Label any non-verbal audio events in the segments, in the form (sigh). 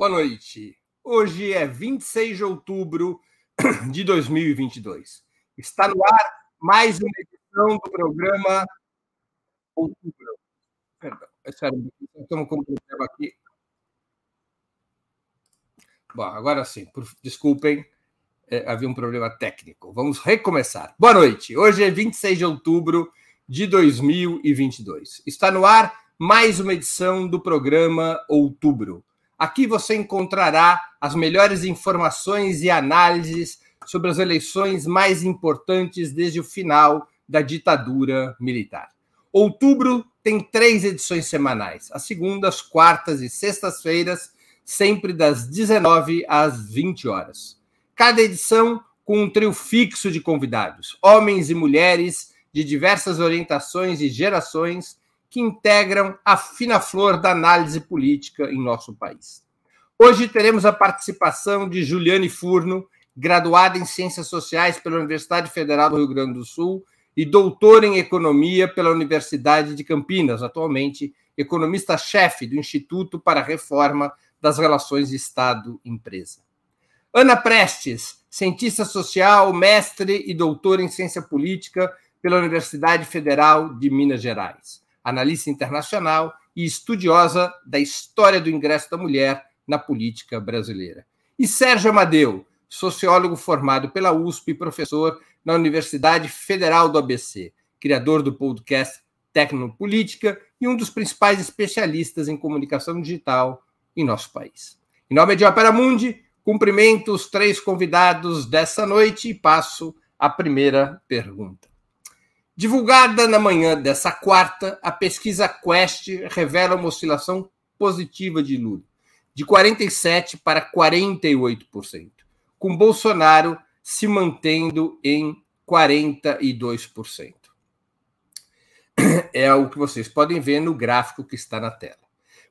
Boa noite. Hoje é 26 de outubro (clears throat) de 2022. Está no ar mais uma edição do programa Outubro. Perdão, é estamos com um problema aqui. Bom, agora sim, por, desculpem, é, havia um problema técnico. Vamos recomeçar. Boa noite. Hoje é 26 de outubro de 2022. Está no ar mais uma edição do programa Outubro Aqui você encontrará as melhores informações e análises sobre as eleições mais importantes desde o final da ditadura militar. Outubro tem três edições semanais: as segundas, quartas e sextas-feiras, sempre das 19 às 20 horas. Cada edição com um trio fixo de convidados, homens e mulheres de diversas orientações e gerações que integram a fina flor da análise política em nosso país. Hoje teremos a participação de Juliane Furno, graduada em Ciências Sociais pela Universidade Federal do Rio Grande do Sul e doutora em Economia pela Universidade de Campinas, atualmente economista-chefe do Instituto para a Reforma das Relações Estado-Empresa. Ana Prestes, cientista social, mestre e doutora em Ciência Política pela Universidade Federal de Minas Gerais analista internacional e estudiosa da história do ingresso da mulher na política brasileira. E Sérgio Amadeu, sociólogo formado pela USP e professor na Universidade Federal do ABC, criador do podcast Tecnopolítica e um dos principais especialistas em comunicação digital em nosso país. Em nome de Opera Mundi, cumprimento os três convidados dessa noite e passo à primeira pergunta. Divulgada na manhã dessa quarta, a pesquisa Quest revela uma oscilação positiva de Lula, de 47% para 48%, com Bolsonaro se mantendo em 42%. É o que vocês podem ver no gráfico que está na tela.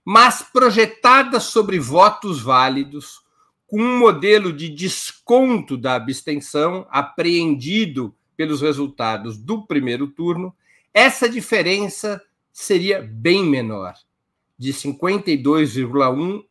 Mas projetada sobre votos válidos, com um modelo de desconto da abstenção apreendido pelos resultados do primeiro turno, essa diferença seria bem menor, de 52,1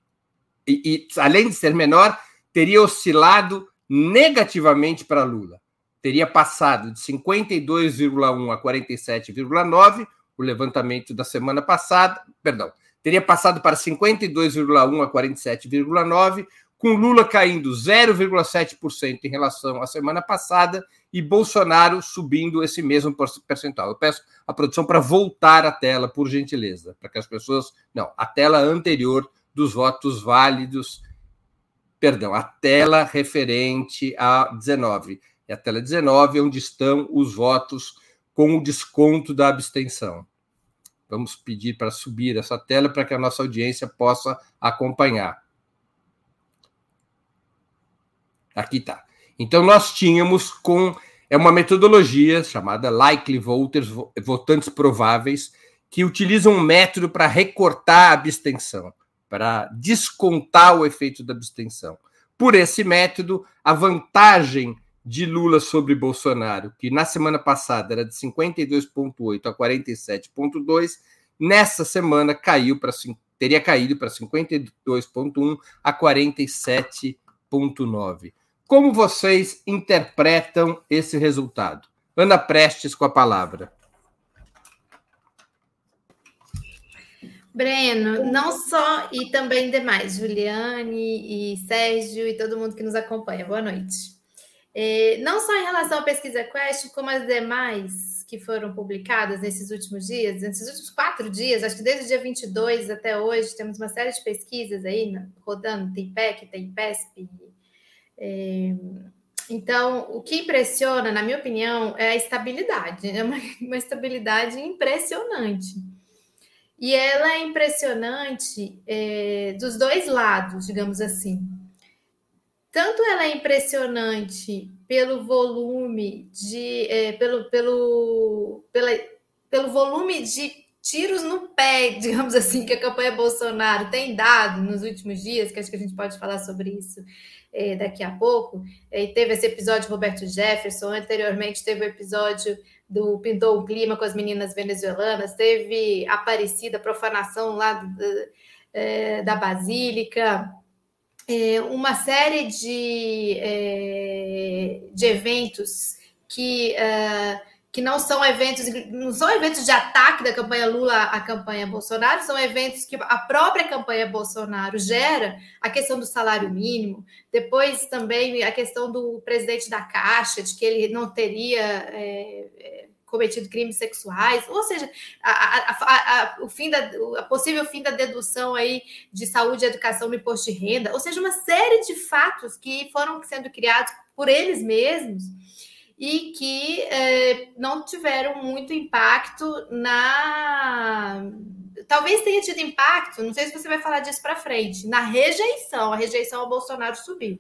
e, e além de ser menor, teria oscilado negativamente para Lula. Teria passado de 52,1 a 47,9, o levantamento da semana passada, perdão, teria passado para 52,1 a 47,9, com Lula caindo 0,7% em relação à semana passada e Bolsonaro subindo esse mesmo percentual. Eu peço a produção para voltar à tela, por gentileza, para que as pessoas. Não, a tela anterior dos votos válidos. Perdão, a tela referente a 19. E a tela 19 é onde estão os votos com o desconto da abstenção. Vamos pedir para subir essa tela para que a nossa audiência possa acompanhar. Aqui está. Então, nós tínhamos com é uma metodologia chamada likely voters, votantes prováveis, que utiliza um método para recortar a abstenção, para descontar o efeito da abstenção. Por esse método, a vantagem de Lula sobre Bolsonaro, que na semana passada era de 52,8 a 47,2, nessa semana caiu para teria caído para 52,1 a 47,9. Como vocês interpretam esse resultado? Ana Prestes com a palavra. Breno, não só e também demais, Juliane e Sérgio e todo mundo que nos acompanha. Boa noite. É, não só em relação à pesquisa Quest, como as demais que foram publicadas nesses últimos dias, nesses últimos quatro dias, acho que desde o dia 22 até hoje, temos uma série de pesquisas aí rodando, tem PEC, tem PESP, é, então, o que impressiona, na minha opinião, é a estabilidade. É uma, (laughs) uma estabilidade impressionante. E ela é impressionante é, dos dois lados, digamos assim. Tanto ela é impressionante pelo volume de. É, pelo, pelo, pela, pelo volume de tiros no pé, (laughs) digamos assim, que a campanha Bolsonaro tem dado nos últimos dias, que acho que a gente pode falar sobre isso é, daqui a pouco. É, teve esse episódio Roberto Jefferson, anteriormente teve o episódio do Pintou o Clima com as meninas venezuelanas, teve Aparecida, profanação lá do, é, da Basílica. é, uma série de, é, de eventos que, uh, que não são eventos, não são eventos de ataque da campanha Lula à campanha Bolsonaro, são eventos que a própria campanha Bolsonaro gera, a questão do salário mínimo, depois também a questão do presidente da Caixa, de que ele não teria. É, cometido crimes sexuais, ou seja, a, a, a, o fim da, a possível fim da dedução aí de saúde, educação no imposto de renda, ou seja, uma série de fatos que foram sendo criados por eles mesmos e que eh, não tiveram muito impacto na. Talvez tenha tido impacto, não sei se você vai falar disso para frente, na rejeição. A rejeição ao Bolsonaro subiu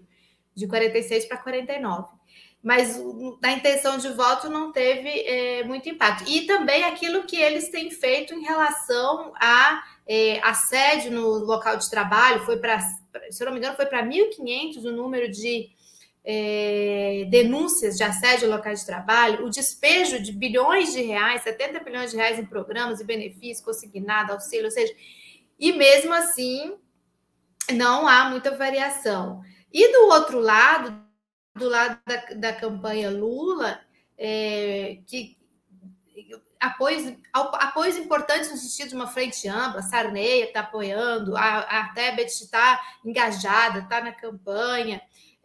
de 46 para 49 mas na intenção de voto não teve é, muito impacto. E também aquilo que eles têm feito em relação a é, assédio no local de trabalho, foi para, se eu não me engano, foi para 1.500 o número de é, denúncias de assédio no local de trabalho, o despejo de bilhões de reais, 70 bilhões de reais em programas e benefícios, consignado, auxílio, ou seja, e mesmo assim não há muita variação. E do outro lado, do lado da, da campanha Lula, é, que apoios, apoios importantes no sentido de uma frente ampla, Sarney está apoiando, a, a Tebet está engajada, está na campanha.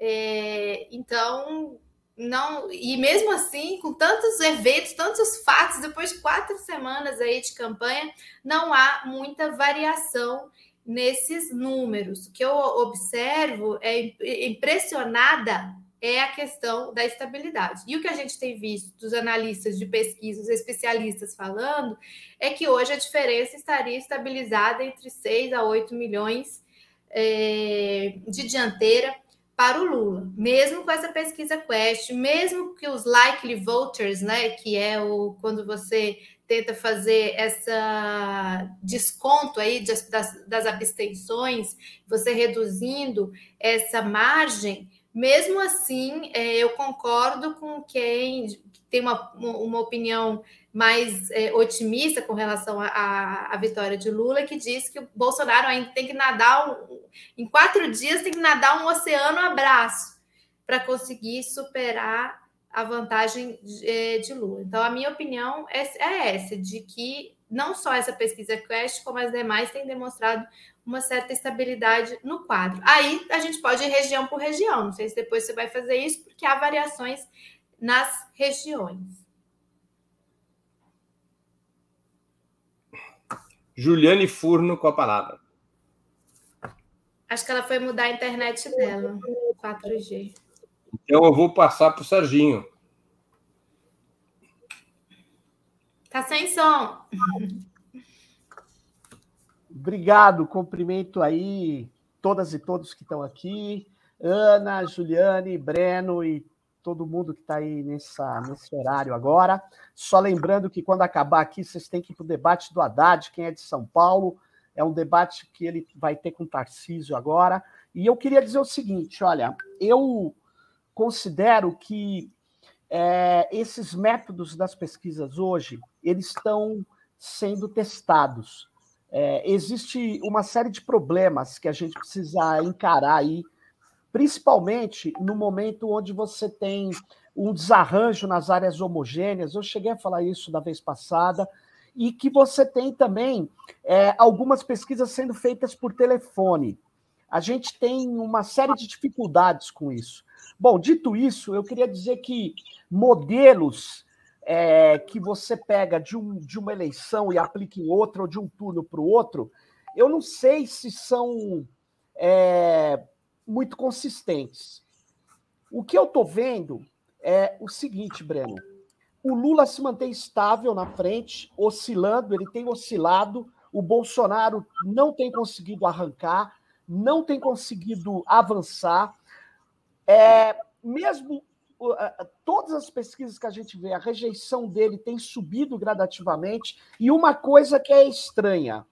É, então, não e mesmo assim, com tantos eventos, tantos fatos, depois de quatro semanas aí de campanha, não há muita variação nesses números. O que eu observo é impressionada é a questão da estabilidade. E o que a gente tem visto dos analistas de pesquisa, especialistas falando, é que hoje a diferença estaria estabilizada entre 6 a 8 milhões é, de dianteira para o Lula, mesmo com essa pesquisa Quest, mesmo que os likely voters, né, que é o quando você tenta fazer essa desconto aí das, das abstenções, você reduzindo essa margem, mesmo assim, é, eu concordo com quem tem uma, uma opinião mais é, otimista com relação à vitória de Lula, que diz que o Bolsonaro ainda tem que nadar, um, em quatro dias, tem que nadar um oceano abraço para conseguir superar a vantagem de, é, de, Lula. Então, a minha opinião é, é essa, de que não só essa pesquisa Quest, como as demais, têm demonstrado uma certa estabilidade no quadro. Aí a gente pode ir região por região. Não sei se depois você vai fazer isso, porque há variações nas regiões. Juliane Furno com a palavra. Acho que ela foi mudar a internet dela, 4G. Então eu vou passar para o Serginho. Tá sem som. Obrigado, cumprimento aí todas e todos que estão aqui, Ana, Juliane, Breno e todo mundo que está aí nessa, nesse horário agora. Só lembrando que quando acabar aqui, vocês têm que ir para o debate do Haddad, quem é de São Paulo. É um debate que ele vai ter com o Tarcísio agora. E eu queria dizer o seguinte: olha, eu considero que é, esses métodos das pesquisas hoje eles estão sendo testados. É, existe uma série de problemas que a gente precisa encarar aí, principalmente no momento onde você tem um desarranjo nas áreas homogêneas. Eu cheguei a falar isso da vez passada, e que você tem também é, algumas pesquisas sendo feitas por telefone. A gente tem uma série de dificuldades com isso. Bom, dito isso, eu queria dizer que modelos é, que você pega de, um, de uma eleição e aplica em outra, ou de um turno para o outro, eu não sei se são é, muito consistentes. O que eu estou vendo é o seguinte, Breno. O Lula se mantém estável na frente, oscilando, ele tem oscilado, o Bolsonaro não tem conseguido arrancar, não tem conseguido avançar. É, mesmo todas as pesquisas que a gente vê, a rejeição dele tem subido gradativamente, e uma coisa que é estranha.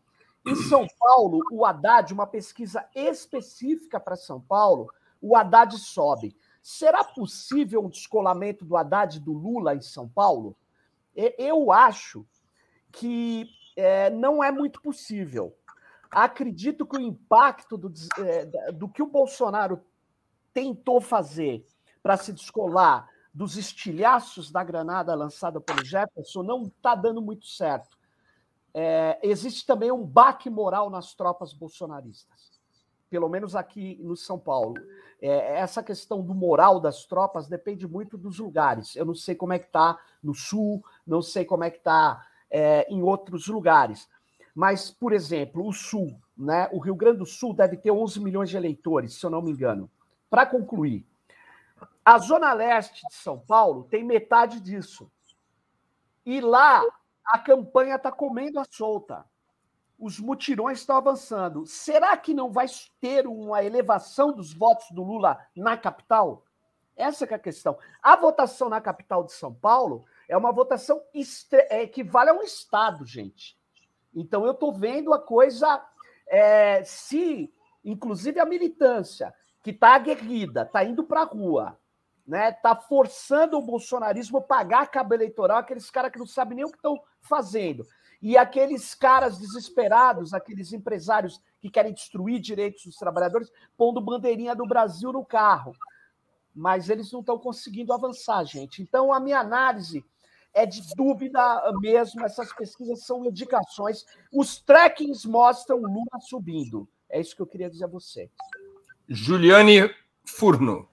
Em São Paulo, o Haddad, uma pesquisa específica para São Paulo, o Haddad sobe. Será possível um descolamento do Haddad do Lula em São Paulo? Eu acho que é, não é muito possível. acredito que o impacto do, é, do que o Bolsonaro tentou fazer para se descolar dos estilhaços da granada lançada pelo Jefferson não está dando muito certo. É, existe também um baque moral nas tropas bolsonaristas, pelo menos aqui no São Paulo. É, essa questão do moral das tropas depende muito dos lugares. Eu não sei como é que está no Sul, não sei como é que está é, em outros lugares. Mas, por exemplo, o Sul, né? o Rio Grande do Sul deve ter 11 milhões de eleitores, se eu não me engano. Para concluir, a Zona Leste de São Paulo tem metade disso. E lá a campanha está comendo a solta. Os mutirões estão avançando. Será que não vai ter uma elevação dos votos do Lula na capital? Essa é a questão. A votação na capital de São Paulo é uma votação é, equivale a um estado, gente. Então eu estou vendo a coisa é, se, inclusive a militância que está aguerrida, está indo para a rua, né? Tá forçando o bolsonarismo a pagar cabo eleitoral, aqueles caras que não sabem nem o que estão fazendo. E aqueles caras desesperados, aqueles empresários que querem destruir direitos dos trabalhadores, pondo bandeirinha do Brasil no carro. Mas eles não estão conseguindo avançar, gente. Então, a minha análise é de dúvida mesmo. Essas pesquisas são indicações. Os trackings mostram Lula subindo. É isso que eu queria dizer a você. Juliane Furno.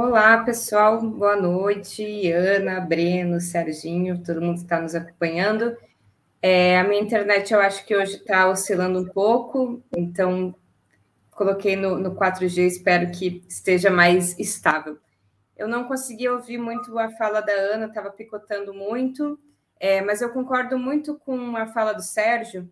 Olá, pessoal, boa noite. Ana, Breno, Serginho, todo mundo que está nos acompanhando. É, a minha internet eu acho que hoje está oscilando um pouco, então coloquei no, no 4G, espero que esteja mais estável. Eu não consegui ouvir muito a fala da Ana, estava picotando muito, é, mas eu concordo muito com a fala do Sérgio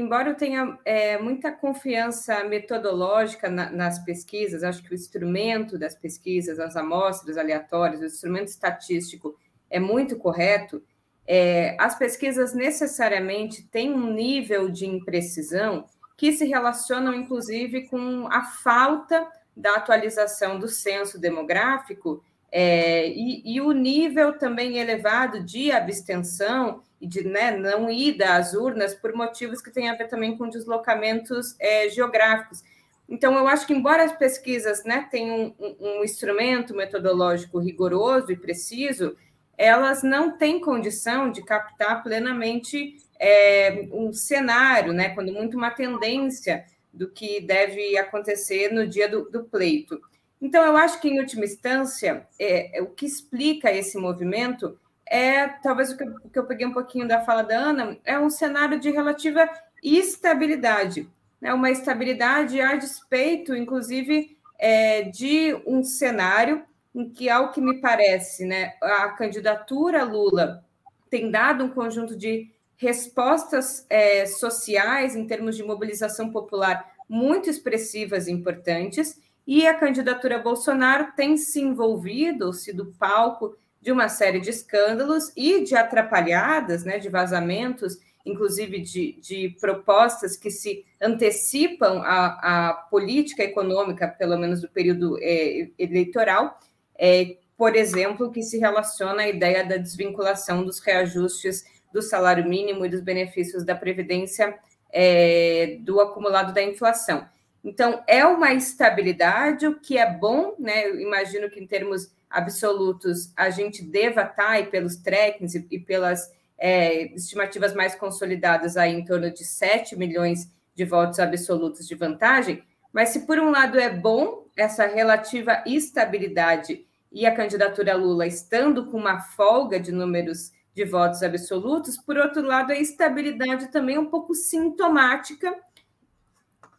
embora eu tenha é, muita confiança metodológica na, nas pesquisas, acho que o instrumento das pesquisas, as amostras aleatórias, o instrumento estatístico é muito correto, é, as pesquisas necessariamente têm um nível de imprecisão que se relacionam, inclusive, com a falta da atualização do censo demográfico é, e, e, o nível também elevado de abstenção e de né, não ida às urnas por motivos que têm a ver também com deslocamentos é, geográficos. Então, eu acho que, embora as pesquisas né, tenham um, um, instrumento metodológico rigoroso e preciso, elas não têm condição de captar plenamente é, um cenário, né, quando muito uma tendência do que deve acontecer no dia do, do pleito. Então, eu acho que, em última instância, é, é, o que explica esse movimento é, talvez o que, eu, o que eu peguei um pouquinho da fala da Ana, é um cenário de relativa estabilidade, né? uma estabilidade a despeito, inclusive, é, de um cenário em que, ao que me parece, né, a candidatura Lula tem dado um conjunto de respostas é, sociais em termos de mobilização popular muito expressivas e importantes, e a candidatura Bolsonaro tem se envolvido, sido palco de uma série de escândalos e de atrapalhadas, né, de vazamentos, inclusive de, de propostas que se antecipam à, à, política econômica, pelo menos do período é, eleitoral, é, por exemplo, que se relaciona à ideia da desvinculação dos reajustes do salário mínimo e dos benefícios da Previdência é, do acumulado da inflação. Então, é uma estabilidade, o que é bom, né? Eu imagino que em termos absolutos a gente deva estar, e pelos trackings e, pelas é, estimativas mais consolidadas, aí em torno de 7 milhões de votos absolutos de vantagem. Mas se por um lado é bom essa relativa estabilidade e a candidatura Lula estando com uma folga de números de votos absolutos, por outro lado, a estabilidade também é um pouco sintomática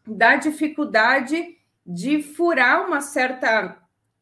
da dificuldade de furar uma certa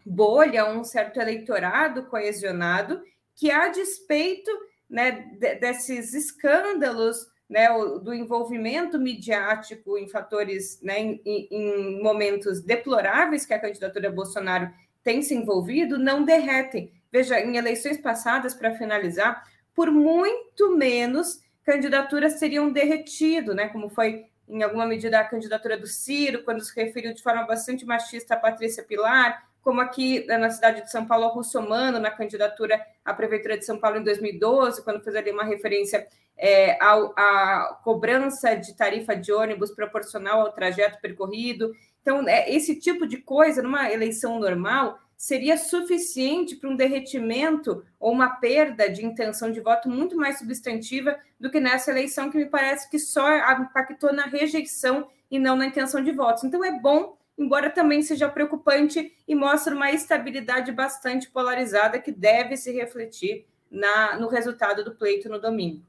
bolha, um certo eleitorado coesionado, que a despeito né, desses escândalos, né, do envolvimento midiático em fatores, né, em, em momentos deploráveis que a candidatura Bolsonaro tem se envolvido, não derretem. Veja, em eleições passadas, para finalizar, por muito menos candidaturas seriam derretido, né? Como foi em alguma medida a candidatura do Ciro, quando se referiu de forma bastante machista a Patrícia Pilar, como aqui né, na cidade de São Paulo, Russomano, na candidatura à Prefeitura de São Paulo em 2012, quando fez ali uma referência é, a, a, cobrança de tarifa de ônibus proporcional ao trajeto percorrido. Então, é, esse tipo de coisa, numa eleição normal, seria suficiente para um derretimento ou uma perda de intenção de voto muito mais substantiva do que nessa eleição, que me parece que só impactou na rejeição e não na intenção de votos. Então, é bom, embora também seja preocupante e mostre uma estabilidade bastante polarizada que deve se refletir na, no resultado do pleito no domingo.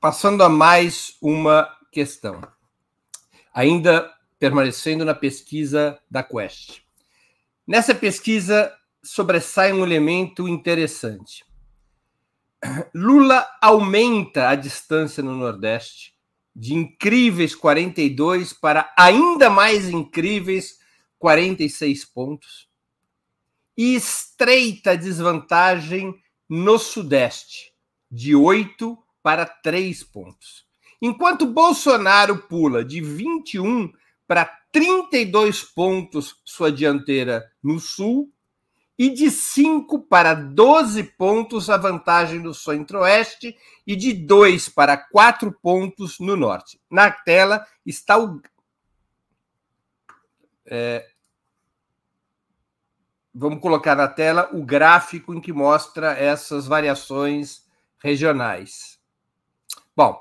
Passando a mais uma questão ainda permanecendo na pesquisa da Quest. Nessa pesquisa sobressai um elemento interessante. Lula aumenta a distância no Nordeste de incríveis 42 para ainda mais incríveis 46 pontos e estreita a desvantagem no Sudeste de 8 para 3 pontos. Enquanto Bolsonaro pula de 21 para 32 pontos sua dianteira no Sul e de 5 para 12 pontos a vantagem do Centro-Oeste e de 2 para 4 pontos no Norte. Na tela está o. É, vamos colocar na tela o gráfico em que mostra essas variações regionais. Bom,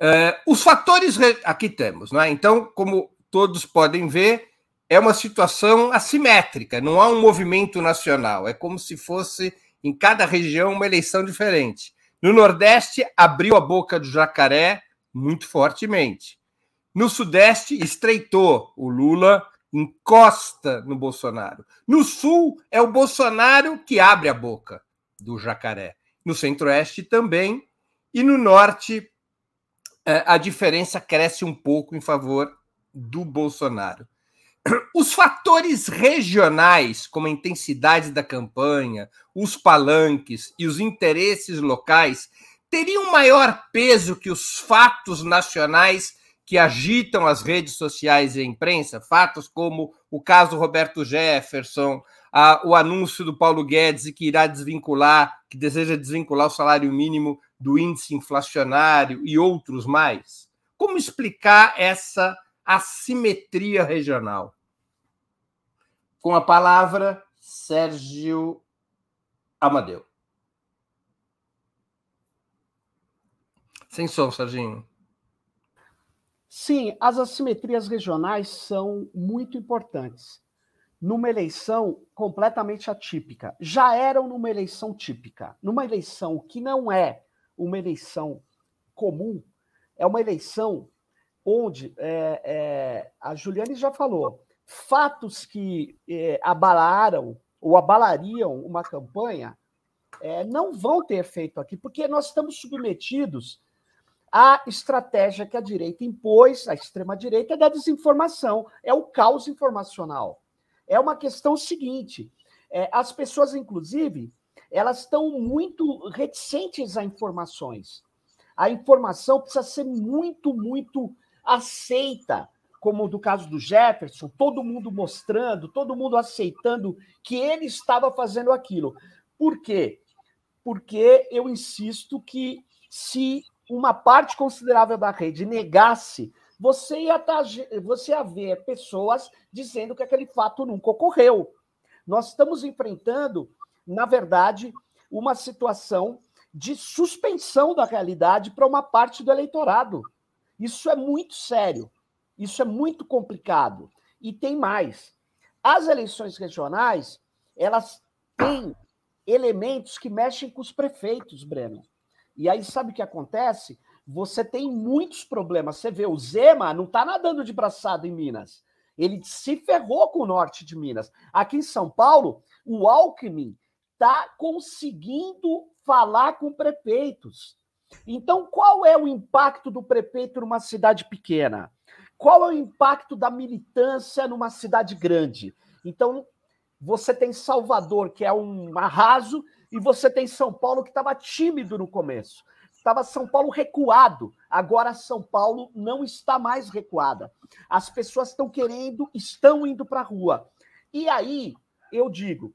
Uh, os fatores aqui temos, não é? Então, como todos podem ver, é uma situação assimétrica, não há um movimento nacional, é como se fosse em cada região uma eleição diferente. No Nordeste, abriu a boca do jacaré muito fortemente. No Sudeste, estreitou. O Lula encosta no Bolsonaro. No Sul, é o Bolsonaro que abre a boca do jacaré. No Centro-Oeste também. E no Norte, a diferença cresce um pouco em favor do Bolsonaro. (clears throat) Os fatores regionais, como a intensidade da campanha, os palanques e os interesses locais, teriam maior peso que os fatos nacionais que agitam as redes sociais e a imprensa, fatos como o caso Roberto Jefferson, a, o anúncio do Paulo Guedes que irá desvincular, que deseja desvincular o salário mínimo do índice inflacionário e outros mais? Como explicar essa assimetria regional? Com a palavra, Sérgio Amadeu. Sem som, Serginho. Sim, as assimetrias regionais são muito importantes. Numa eleição completamente atípica. Já eram numa eleição típica. Numa eleição que não é uma eleição comum, é uma eleição onde é, é, a Juliane já falou, fatos que é, abalaram ou abalariam uma campanha é, não vão ter efeito aqui, porque nós estamos submetidos à estratégia que a direita impôs, a extrema-direita, da desinformação. É o caos informacional. É uma questão seguinte: é, as pessoas, inclusive, elas estão muito reticentes a informações. A informação precisa ser muito, muito aceita, como do caso do Jefferson, todo mundo mostrando, todo mundo aceitando que ele estava fazendo aquilo. Por quê? Porque eu insisto que se uma parte considerável da rede negasse, você ia, tá, você ia ver pessoas dizendo que aquele fato nunca ocorreu. Nós estamos enfrentando na verdade, uma situação de suspensão da realidade para uma parte do eleitorado. Isso é muito sério, isso é muito complicado. E tem mais. As eleições regionais, elas têm elementos que mexem com os prefeitos, Breno. E aí, sabe o que acontece? Você tem muitos problemas. Você vê, o Zema não está nadando de braçada em Minas. Ele se ferrou com o norte de Minas. Aqui em São Paulo, o Alckmin está conseguindo falar com prefeitos. Então, qual é o impacto do prefeito numa cidade pequena? Qual é o impacto da militância numa cidade grande? Então, você tem Salvador, que é um arraso, e você tem São Paulo, que estava tímido no começo. Estava São Paulo recuado. Agora São Paulo não está mais recuada. As pessoas estão querendo, estão indo para a rua. E aí, eu digo,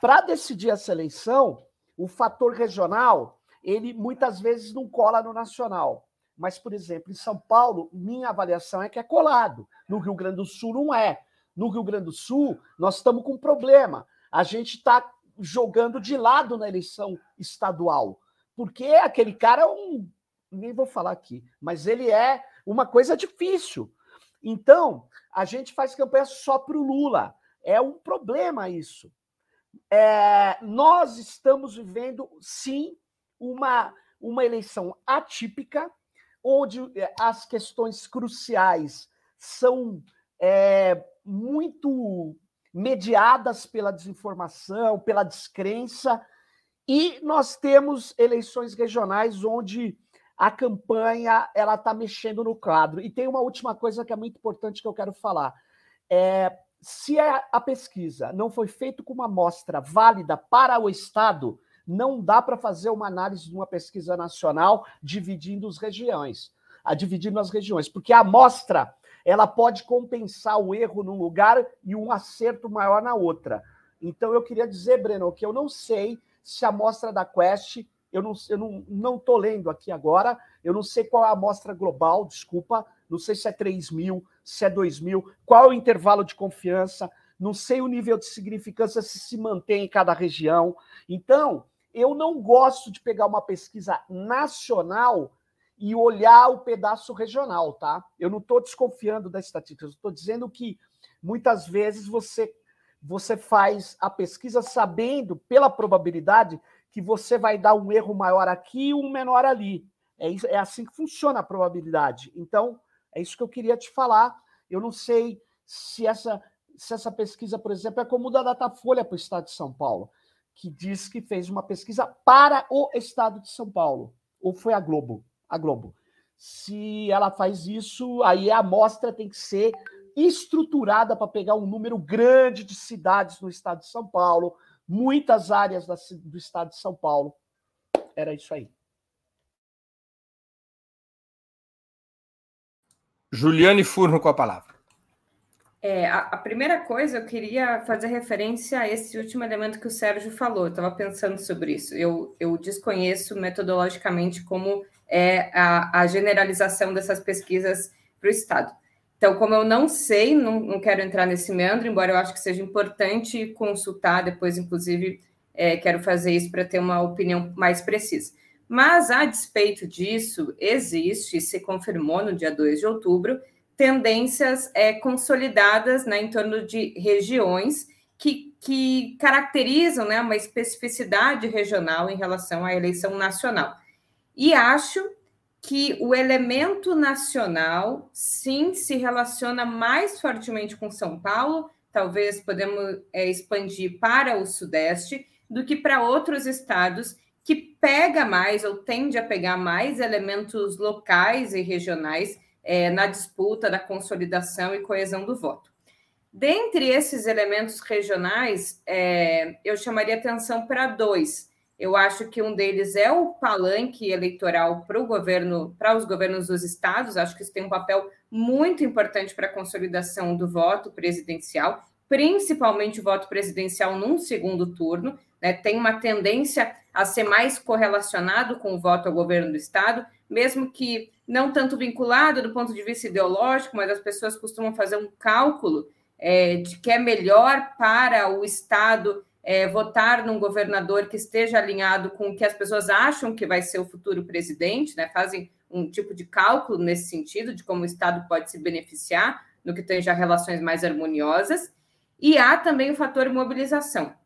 para decidir essa eleição, o fator regional, ele muitas vezes não cola no nacional. Mas, por exemplo, em São Paulo, minha avaliação é que é colado. No Rio Grande do Sul não é. No Rio Grande do Sul, nós estamos com um problema. A gente está jogando de lado na eleição estadual. Porque aquele cara é um. Nem vou falar aqui, mas ele é uma coisa difícil. Então, a gente faz campanha só para o Lula. É um problema isso. É, nós estamos vivendo, sim, uma, uma eleição atípica, onde é, as questões cruciais são é, muito mediadas pela desinformação, pela descrença, e nós temos eleições regionais onde a campanha ela está mexendo no quadro. E tem uma última coisa que é muito importante que eu quero falar. É, se a, a pesquisa não foi feita com uma amostra válida para o Estado, não dá para fazer uma análise de uma pesquisa nacional dividindo as regiões, a dividindo as regiões, porque a amostra ela pode compensar o erro num lugar e um acerto maior na outra. Então eu queria dizer, Breno, que eu não sei se a amostra da Quest, eu não eu não não tô lendo aqui agora, eu não sei qual é a amostra global, desculpa, não sei se é 3 mil, se é 2 mil, qual o intervalo de confiança, não sei o nível de significância se se mantém em cada região. Então, eu não gosto de pegar uma pesquisa nacional e olhar o pedaço regional, tá? Eu não estou desconfiando das estatísticas, estou dizendo que muitas vezes você você faz a pesquisa sabendo pela probabilidade que você vai dar um erro maior aqui e um menor ali. É, é assim que funciona a probabilidade. Então, é isso que eu queria te falar. Eu não sei se essa, se essa pesquisa, por exemplo, é como da Datafolha para o Estado de São Paulo que diz que fez uma pesquisa para o estado de São Paulo. Ou foi a Globo? A Globo. Se ela faz isso, aí a amostra tem que ser estruturada para pegar um número grande de cidades no estado de São Paulo, muitas áreas do estado de São Paulo. Era isso aí. Juliane Furno com a palavra. É, a, a, primeira coisa, eu queria fazer referência a esse último elemento que o Sérgio falou. Eu estava pensando sobre isso. Eu, eu desconheço metodologicamente como é a, a generalização dessas pesquisas para o Estado. Então, como eu não sei, não, não, quero entrar nesse meandro, embora eu acho que seja importante consultar depois, inclusive, é, quero fazer isso para ter uma opinião mais precisa. Mas, a despeito disso, existe, se confirmou no dia 2 de outubro, tendências é, consolidadas né, em torno de regiões que, que caracterizam né, uma especificidade regional em relação à eleição nacional. E acho que o elemento nacional, sim, se relaciona mais fortemente com São Paulo, talvez podemos é, expandir para o Sudeste, do que para outros estados que pega mais ou tende a pegar mais elementos locais e regionais é, na disputa da consolidação e coesão do voto. Dentre esses elementos regionais, é, eu chamaria atenção para dois. Eu acho que um deles é o palanque eleitoral para o governo, para os governos dos estados. Acho que isso tem um papel muito importante para a consolidação do voto presidencial, principalmente o voto presidencial num segundo turno. Né? Tem uma tendência a ser mais correlacionado com o voto ao governo do estado, mesmo que não tanto vinculado do ponto de vista ideológico, mas as pessoas costumam fazer um cálculo é, de que é melhor para o Estado é, votar num governador que esteja alinhado com o que as pessoas acham que vai ser o futuro presidente, né? fazem um tipo de cálculo nesse sentido, de como o Estado pode se beneficiar no que tem já relações mais harmoniosas. E há também o fator mobilização.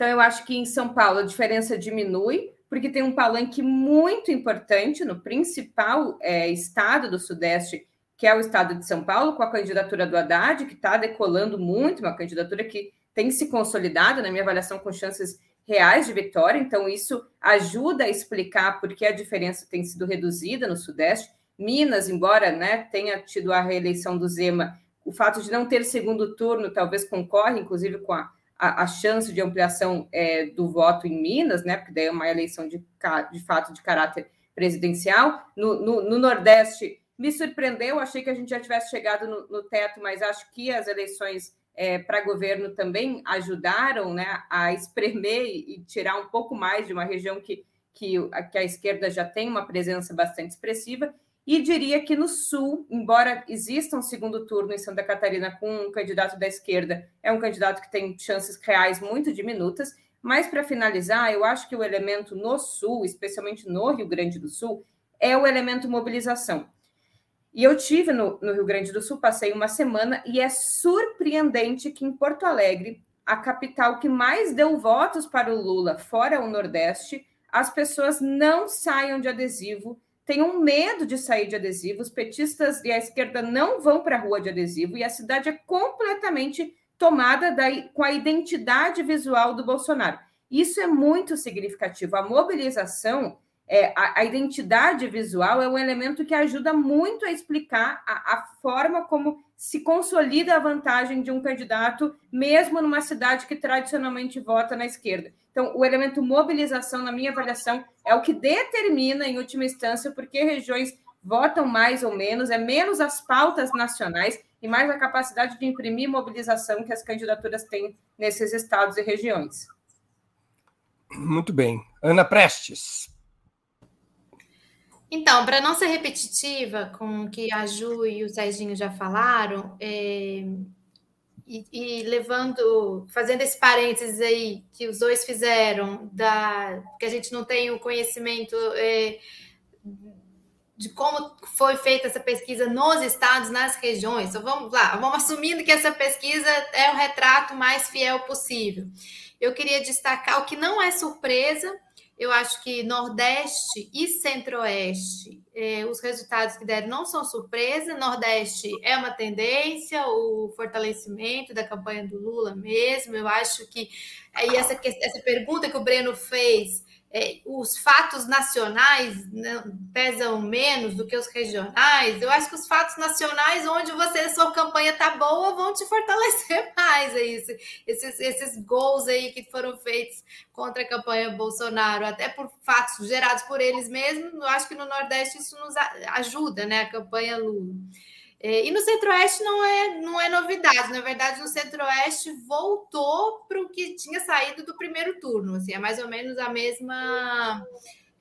Então, eu acho que em São Paulo a diferença diminui, porque tem um palanque muito importante no principal é, estado do Sudeste, que é o estado de São Paulo, com a candidatura do Haddad, que está decolando muito, uma candidatura que tem se consolidado, na minha avaliação, com chances reais de vitória. Então, isso ajuda a explicar por que a diferença tem sido reduzida no Sudeste. Minas, embora né, tenha tido a reeleição do Zema, o fato de não ter segundo turno talvez concorre, inclusive, com a a, a chance de ampliação é, do voto em Minas, né? Porque daí é uma eleição de, de fato de caráter presidencial. No, no, no, Nordeste, me surpreendeu, achei que a gente já tivesse chegado no, no teto, mas acho que as eleições é, para governo também ajudaram né, a espremer e tirar um pouco mais de uma região que, que, que a esquerda já tem uma presença bastante expressiva. E diria que no Sul, embora exista um segundo turno em Santa Catarina com um candidato da esquerda, é um candidato que tem chances reais muito diminutas. Mas, para finalizar, eu acho que o elemento no Sul, especialmente no Rio Grande do Sul, é o elemento mobilização. E eu tive no, no Rio Grande do Sul, passei uma semana, e é surpreendente que em Porto Alegre, a capital que mais deu votos para o Lula, fora o Nordeste, as pessoas não saiam de adesivo, tenham medo de sair de adesivo, os petistas e a esquerda não vão para a rua de adesivo, e a cidade é completamente tomada da, com a identidade visual do Bolsonaro. Isso é muito significativo. A mobilização é, a, a, identidade visual é um elemento que ajuda muito a explicar a, a, forma como se consolida a vantagem de um candidato, mesmo numa cidade que tradicionalmente vota na esquerda. Então, o elemento mobilização, na minha avaliação, é o que determina, em última instância, porque regiões votam mais ou menos, é menos as pautas nacionais e mais a capacidade de imprimir mobilização que as candidaturas têm nesses estados e regiões. Muito bem. Ana Prestes. Então, para não ser repetitiva com o que a Ju e o Serginho já falaram, é, e, e, levando, fazendo esse parênteses aí que os dois fizeram, da, que a gente não tem o conhecimento é, de como foi feita essa pesquisa nos estados, nas regiões. Então, vamos lá, vamos assumindo que essa pesquisa é o retrato mais fiel possível. Eu queria destacar o que não é surpresa eu acho que Nordeste e Centro-Oeste, eh, os resultados que deram não são surpresa. Nordeste é uma tendência, o fortalecimento da campanha do Lula mesmo. Eu acho que aí essa, essa pergunta que o Breno fez os fatos nacionais né, pesam menos do que os regionais. Eu acho que os fatos nacionais, onde você sua campanha tá boa, vão te fortalecer (laughs) mais. É isso. Esses, esses gols aí que foram feitos contra a campanha Bolsonaro, até por fatos gerados por eles mesmos, eu acho que no Nordeste isso nos ajuda, né? A campanha Lula. É, e no Centro-Oeste não é, não é novidade. Na verdade, no Centro-Oeste voltou para o que tinha saído do primeiro turno. Assim, é mais ou menos a mesma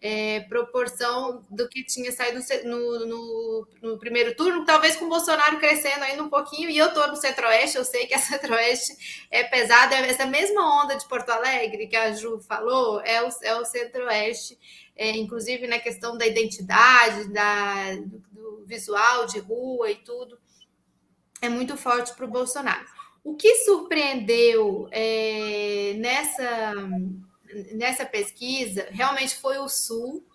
é, proporção do que tinha saído no, no, no, primeiro turno, talvez com o Bolsonaro crescendo ainda um pouquinho. E eu estou no Centro-Oeste, eu sei que a (laughs) Centro-Oeste é pesada. É essa mesma onda de Porto Alegre que a Ju falou é o, é o Centro-Oeste. É, inclusive na questão da identidade, da, visual de rua e tudo, é muito forte para o Bolsonaro. O que surpreendeu é, nessa, nessa pesquisa realmente foi o Sul,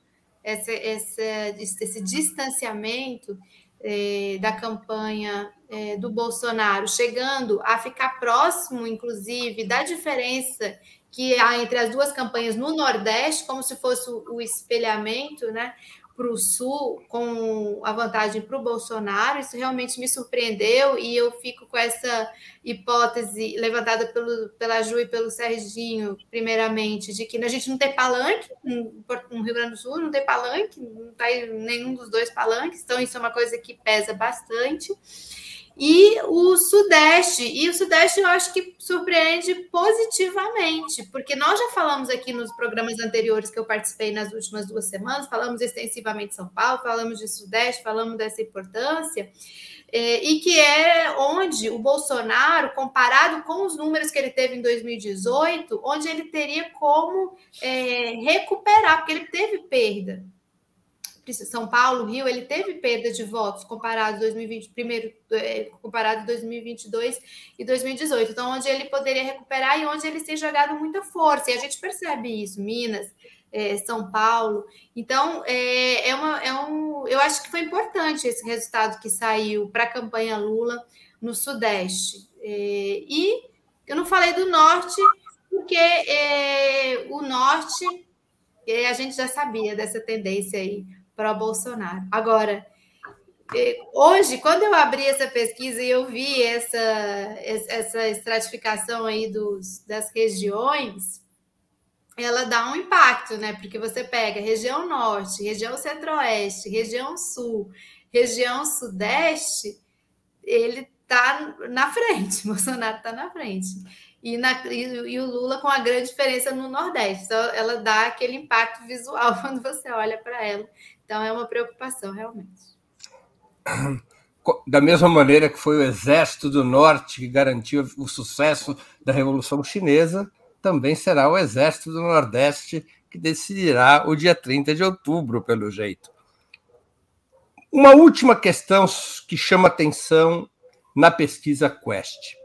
essa, essa, esse distanciamento é, da campanha é, do Bolsonaro, chegando a ficar próximo, inclusive, da diferença que há entre as duas campanhas no Nordeste, como se fosse o espelhamento, né? Para o Sul com a vantagem para o Bolsonaro, isso realmente me surpreendeu e eu fico com essa hipótese levantada pelo, pela Ju e pelo Serginho, primeiramente, de que a gente não tem palanque no Rio Grande do Sul, não tem palanque, não está nenhum dos dois palanques, então isso é uma coisa que pesa bastante e o Sudeste. E o Sudeste eu acho que surpreende positivamente, porque nós já falamos aqui nos programas anteriores que eu participei nas últimas duas semanas, falamos extensivamente de São Paulo, falamos de Sudeste, falamos dessa importância, é, e que é onde o Bolsonaro, comparado com os números que ele teve em 2018, onde ele teria como é, recuperar, porque ele teve perda. São Paulo, Rio, ele teve perda de votos comparado 2020, primeiro é, comparado 2022 e 2018. Então, onde ele poderia recuperar e onde ele tem jogado muita força. E a gente percebe isso, Minas, é, São Paulo. Então, é, é, uma, é um, eu acho que foi importante esse resultado que saiu para a campanha Lula no Sudeste. É, e eu não falei do Norte, porque é, o Norte é, a gente já sabia dessa tendência aí para Bolsonaro. Agora, hoje, quando eu abri essa pesquisa e eu vi essa, essa estratificação aí dos, das regiões, ela dá um impacto, né? Porque você pega região norte, região centro-oeste, região sul, região sudeste, ele está na frente, (laughs) Bolsonaro está na frente. E, na, e, e, o Lula com a grande diferença no Nordeste. Então, ela dá aquele impacto visual (laughs) quando você olha para ela. Então, é uma preocupação, realmente. Da mesma maneira que foi o Exército do Norte que garantiu o sucesso da Revolução Chinesa, também será o Exército do Nordeste que decidirá o dia 30 de outubro, pelo jeito. Uma última questão que chama atenção na pesquisa Quest.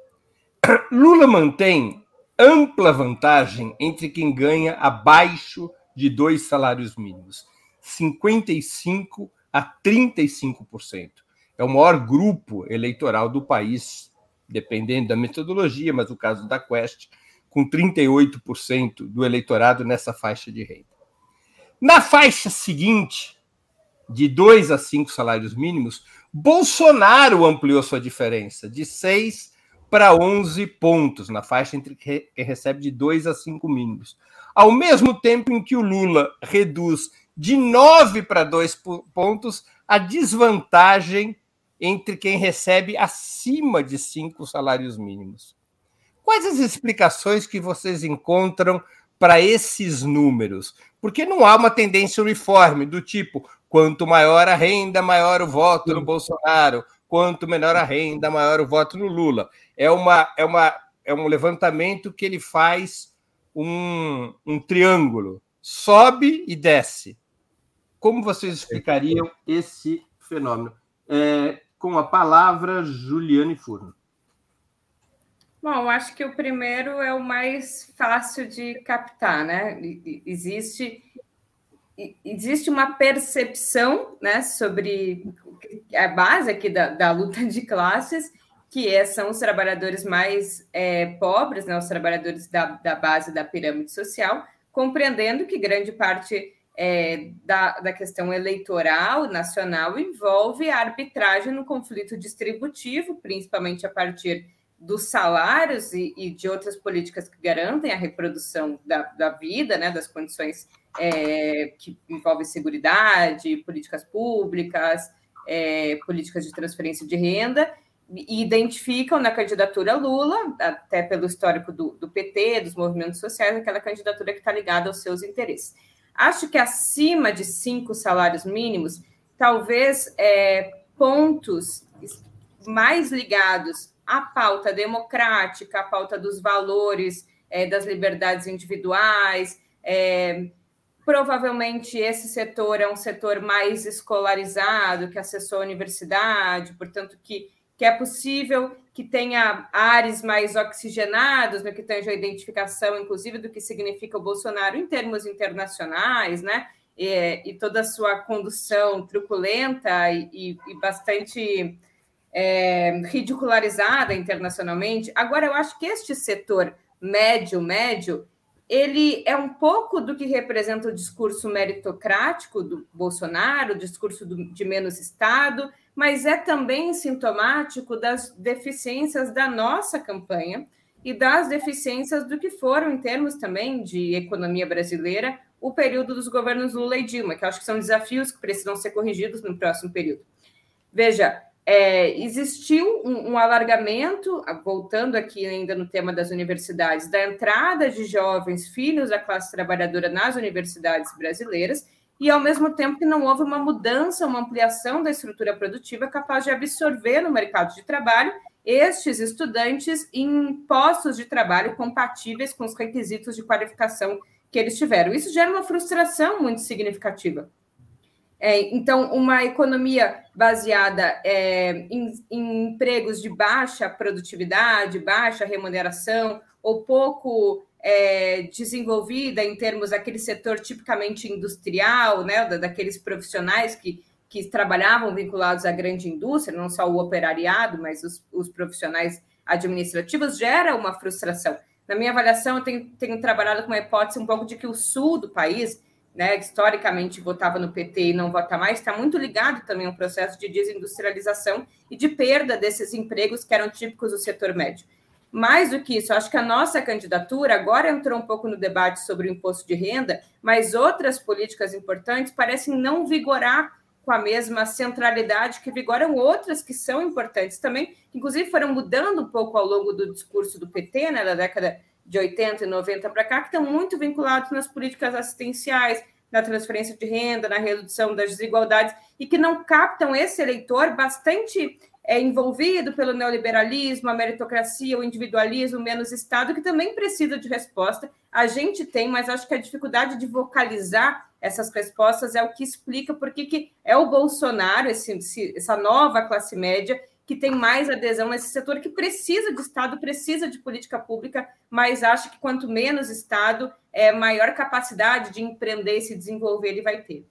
(clears throat) Lula mantém ampla vantagem entre quem ganha abaixo de dois salários mínimos, 55 a 35%. É o maior grupo eleitoral do país, dependendo da metodologia, mas no caso da Quest, com 38% do eleitorado nessa faixa de renda. Na faixa seguinte, de dois a cinco salários mínimos, Bolsonaro ampliou sua diferença de 6 para 11 pontos na faixa entre quem recebe de 2 a 5 mínimos. Ao mesmo tempo em que o Lula reduz de 9 para 2 pontos a desvantagem entre quem recebe acima de 5 salários mínimos. Quais as explicações que vocês encontram para esses números? Porque não há uma tendência uniforme do tipo quanto maior a renda, maior o voto no Bolsonaro, quanto menor a renda, maior o voto no Lula. É, uma, é, uma, é um levantamento que ele faz um, um triângulo, sobe e desce. Como vocês explicariam esse fenômeno? É, com a palavra Juliane Furno. Bom, acho que o primeiro é o mais fácil de captar, né? Existe existe uma percepção né, sobre a base aqui da, da luta de classes, que é, são os trabalhadores mais é, pobres, né, os trabalhadores da, da base da pirâmide social, compreendendo que grande parte é, da, da questão eleitoral nacional envolve a arbitragem no conflito distributivo, principalmente a partir dos salários e, e, de outras políticas que garantem a reprodução da, da vida, né, das condições é, que envolvem segurança, políticas públicas, é, políticas de transferência de renda, e identificam na candidatura Lula, até pelo histórico do, do PT, dos movimentos sociais, aquela candidatura que está ligada aos seus interesses. Acho que acima de cinco salários mínimos, talvez é, pontos mais ligados à pauta democrática, à pauta dos valores, é, das liberdades individuais. É, provavelmente esse setor é um setor mais escolarizado, que acessou a universidade, portanto, que, que é possível que tenha ares mais oxigenados no que tange a identificação, inclusive, do que significa o Bolsonaro em termos internacionais, né? E, e toda a sua condução truculenta e, e bastante é, ridicularizada internacionalmente. Agora, eu acho que este setor médio-médio ele é um pouco do que representa o discurso meritocrático do Bolsonaro, o discurso do, de menos Estado, mas é também sintomático das deficiências da nossa campanha e das deficiências do que foram, em termos também de economia brasileira, o período dos governos Lula e Dilma, que acho que são desafios que precisam ser corrigidos no próximo período. Veja, é, existiu um, um, alargamento, voltando aqui ainda no tema das universidades, da entrada de jovens filhos da classe trabalhadora nas universidades brasileiras, e ao mesmo tempo que não houve uma mudança, uma ampliação da estrutura produtiva capaz de absorver no mercado de trabalho estes estudantes em postos de trabalho compatíveis com os requisitos de qualificação que eles tiveram. Isso gera uma frustração muito significativa é, então, uma economia baseada é, em, em, empregos de baixa produtividade, baixa remuneração, ou pouco é, desenvolvida em termos daquele setor tipicamente industrial, né, daqueles profissionais que, que trabalhavam vinculados à grande indústria, não só o operariado, mas os, os profissionais administrativos, gera uma frustração. Na minha avaliação, eu tenho, tenho trabalhado com uma hipótese um pouco de que o sul do país né, historicamente votava no PT e não vota mais, está muito ligado também ao processo de desindustrialização e de perda desses empregos que eram típicos do setor médio. Mais do que isso, acho que a nossa candidatura agora entrou um pouco no debate sobre o imposto de renda, mas outras políticas importantes parecem não vigorar com a mesma centralidade que vigoram outras que são importantes também, que inclusive foram mudando um pouco ao longo do discurso do PT, né, da década de 80 e 90 para cá, que estão muito vinculados nas políticas assistenciais, na transferência de renda, na redução das desigualdades, e que não captam esse eleitor bastante é, envolvido pelo neoliberalismo, a meritocracia, o individualismo, menos Estado, que também precisa de resposta. A gente tem, mas acho que a dificuldade de vocalizar essas respostas é o que explica por que é o Bolsonaro, esse, essa nova classe média, que tem mais adesão nesse setor, que precisa de Estado, precisa de política pública, mas acha que quanto menos Estado, é, maior capacidade de empreender e se desenvolver ele vai ter.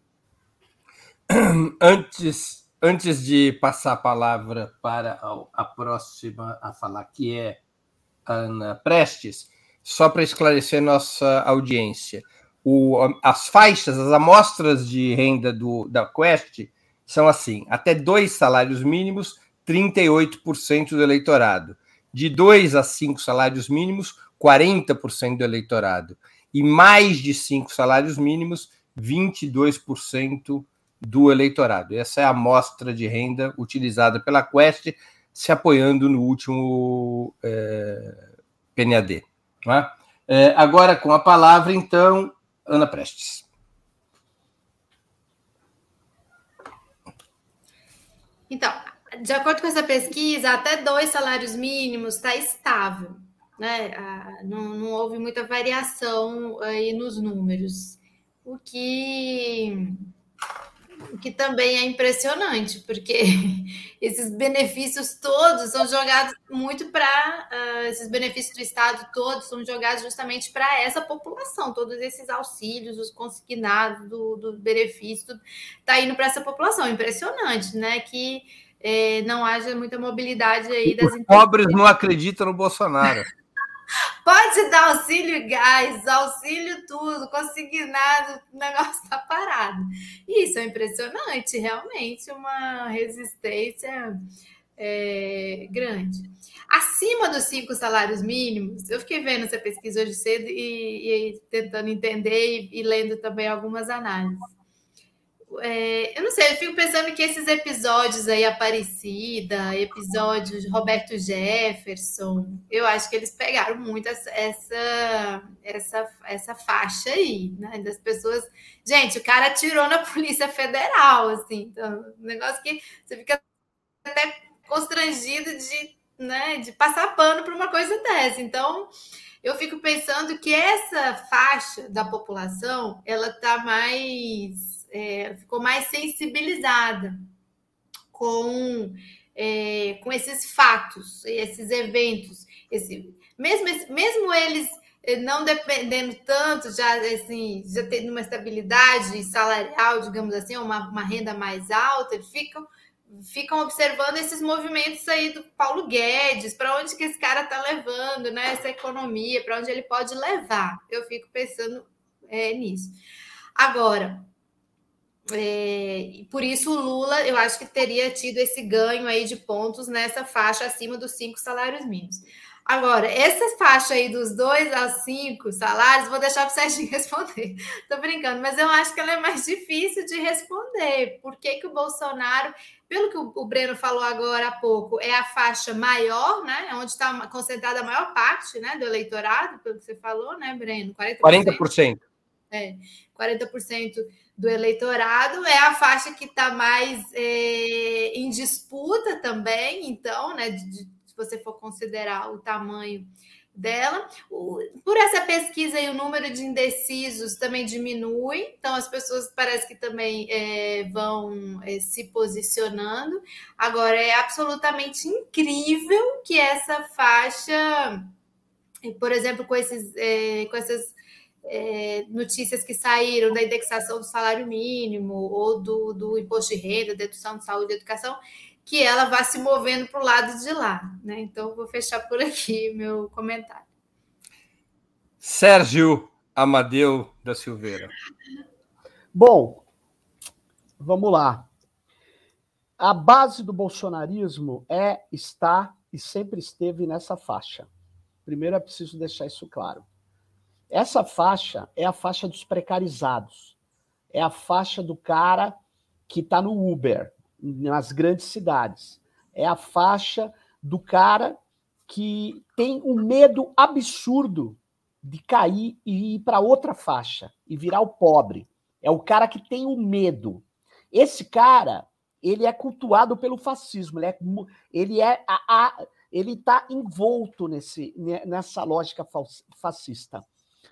Antes Antes de passar a palavra para a próxima a falar, que é Ana Prestes, só para esclarecer nossa audiência, o, as faixas, as amostras de renda do, da Quest são assim: até dois salários mínimos, 38% do eleitorado. De dois a cinco salários mínimos, 40% do eleitorado. E mais de cinco salários mínimos, 22% do eleitorado. Essa é a amostra de renda utilizada pela Quest, se apoiando no último é, PNAD. É? É, agora, com a palavra, então, Ana Prestes. Então, de acordo com essa pesquisa, até dois salários mínimos está estável. Né? Ah, não, não houve muita variação aí nos números. O que o que também é impressionante, porque (laughs) esses benefícios todos são jogados muito para uh, ah, esses benefícios do Estado todos são jogados justamente para essa população, todos esses auxílios, os consignados do, do benefício, está indo para essa população. Impressionante, né? Que eh, não haja muita mobilidade aí das Os pobres não acreditam no Bolsonaro. (laughs) (laughs) Pode dar auxílio gás, auxílio tudo, consignado, o negócio está (laughs) parado. Isso é impressionante, realmente, uma resistência é, grande. Acima dos cinco salários mínimos, eu fiquei vendo essa pesquisa hoje cedo e, e tentando entender e, e lendo também algumas análises é, eu não sei, eu fico pensando que esses episódios aí, Aparecida, episódios de Roberto Jefferson, eu acho que eles pegaram muito essa, essa, essa, essa faixa aí, né? Das pessoas. Gente, o cara atirou na (laughs) Polícia Federal, assim, então, um negócio que você fica até constrangido de, né, de passar pano para uma coisa dessa. Então, eu fico pensando que essa faixa da população ela está mais é, ficou mais sensibilizada com, é, com esses fatos, esses eventos. Esse, mesmo, mesmo eles é, não dependendo tanto, já assim, já tendo uma estabilidade salarial, digamos assim, uma, uma renda mais alta, ficam ficam observando esses movimentos aí do Paulo Guedes, para onde que esse cara está levando, né? Essa economia, para onde ele pode levar. Eu fico pensando é, nisso. Agora, é, por isso, o Lula, eu acho que teria tido esse ganho aí de pontos nessa faixa acima dos cinco salários mínimos. Agora, essa faixa aí dos dois aos cinco salários, vou deixar para o Serginho (laughs) responder. Estou brincando, mas eu acho que ela é mais difícil de responder. Por que, que o Bolsonaro, pelo que o Breno falou agora há pouco, é a faixa maior, né? É onde está concentrada a maior parte né, do eleitorado, pelo que você falou, né, Breno? 40%. 40%. É, 40% do eleitorado, é a faixa que está mais é, em disputa também, então, né, de, de, se você for considerar o tamanho dela. O, por essa pesquisa aí, o número de indecisos também diminui, então as pessoas parece que também é, vão é, se posicionando. Agora, é absolutamente incrível que essa faixa, por exemplo, com, esses, é, com essas é, notícias que saíram da indexação do salário mínimo ou do, do imposto de renda, dedução de saúde e educação, que ela vá se movendo para o lado de lá. Né? Então, vou fechar por aqui (laughs) meu comentário. Sérgio Amadeu da Silveira. Bom, vamos lá. A base do bolsonarismo é, está e sempre esteve nessa faixa. Primeiro é preciso deixar isso claro. Essa faixa é a faixa dos precarizados. É a faixa do cara que está no Uber, nas grandes cidades. É a faixa do cara que tem um medo absurdo de cair e ir para outra faixa e virar o pobre. É o cara que tem o medo. Esse cara, ele é cultuado pelo fascismo, ele é, ele é a, a ele está envolto nesse, nessa lógica fascista.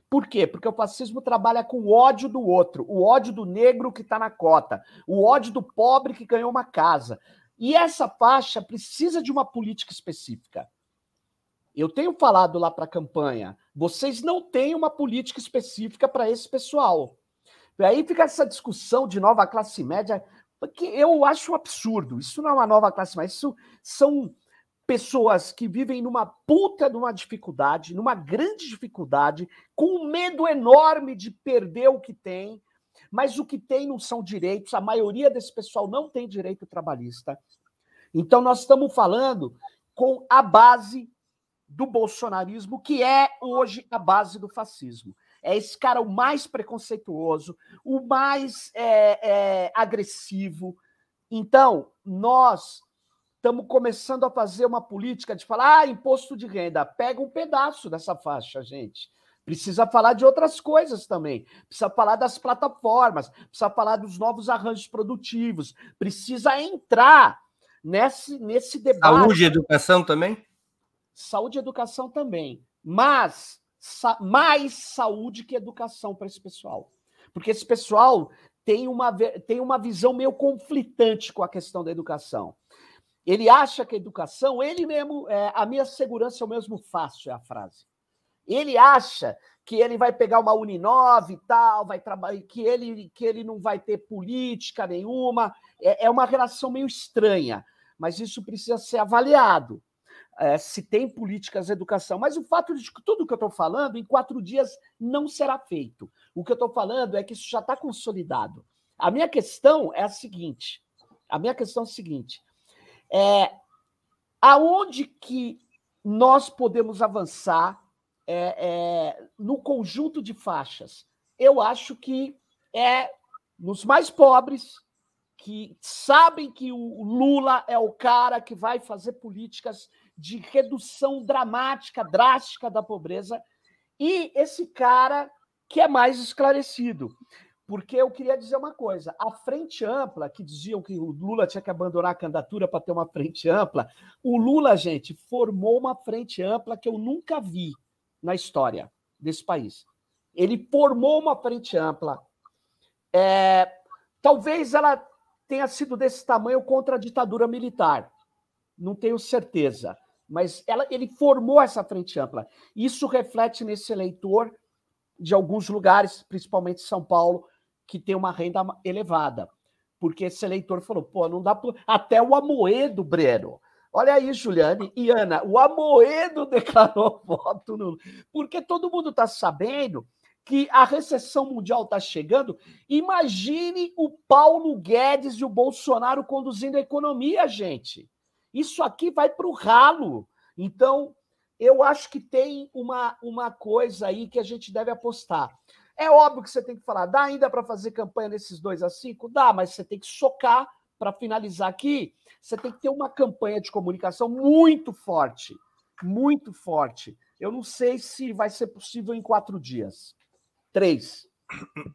Por quê? Porque o fascismo trabalha com o ódio do outro, o ódio do negro que está na cota, o ódio do pobre que ganhou uma casa. E essa faixa precisa de uma política específica. Eu tenho falado lá para a campanha, vocês não têm uma política específica para esse pessoal. E aí fica essa discussão de nova classe média, que eu acho um absurdo. Isso não é uma nova classe média, isso são pessoas que vivem numa puta de uma dificuldade, numa grande dificuldade, com um medo enorme de perder o que tem, mas o que tem não são direitos, a maioria desse pessoal não tem direito trabalhista. Então nós estamos falando com a base do bolsonarismo, que é hoje a base do fascismo. É esse cara o mais preconceituoso, o mais é, é, agressivo. Então, nós estamos começando a fazer uma política de falar, ah, imposto de renda, pega um pedaço dessa faixa, gente. Precisa falar de outras coisas também. Precisa falar das plataformas, precisa falar dos novos arranjos produtivos, precisa entrar nesse, nesse debate. Saúde e educação também? Saúde e educação também. Mas sa mais saúde que educação para esse pessoal. Porque esse pessoal tem uma, tem uma visão meio conflitante com a questão da educação. Ele acha que a educação, ele mesmo, é, a minha segurança é o mesmo fácil, é a frase. Ele acha que ele vai pegar uma Uninove e tal, vai trabalhar, que ele, que ele não vai ter política nenhuma. É, é uma relação meio estranha, mas isso precisa ser avaliado. É, se tem políticas de educação. Mas o fato de que tudo que eu estou falando, em quatro dias, não será feito. O que eu estou falando é que isso já está consolidado. A minha questão é a seguinte: a minha questão é a seguinte: é, aonde que nós podemos avançar é, é, no conjunto de faixas? Eu acho que é nos mais pobres, que sabem que o Lula é o cara que vai fazer políticas de redução dramática, drástica da pobreza, e esse cara que é mais esclarecido. Porque eu queria dizer uma coisa: a frente ampla, que diziam que o Lula tinha que abandonar a candidatura para ter uma frente ampla, o Lula, gente, formou uma frente ampla que eu nunca vi na história desse país. Ele formou uma frente ampla. É, talvez ela tenha sido desse tamanho contra a ditadura militar. Não tenho certeza. Mas ela, ele formou essa frente ampla. Isso reflete nesse eleitor de alguns lugares, principalmente São Paulo, que tem uma renda elevada. Porque esse eleitor falou, pô, não dá pra... Até o Amoedo, Breno. Olha aí, Juliane e Ana, o Amoedo (laughs) declarou voto no. Porque todo mundo está sabendo que a recessão mundial está chegando. Imagine o Paulo Guedes e o Bolsonaro conduzindo a economia, gente. Isso aqui vai para o ralo. Então, eu acho que tem uma, uma coisa aí que a gente deve apostar. É óbvio que você tem que falar, dá ainda para fazer campanha nesses dois a cinco? Dá, mas você tem que socar para finalizar aqui. Você tem que ter uma campanha de comunicação muito forte, muito forte. Eu não sei se vai ser possível em quatro dias. Três.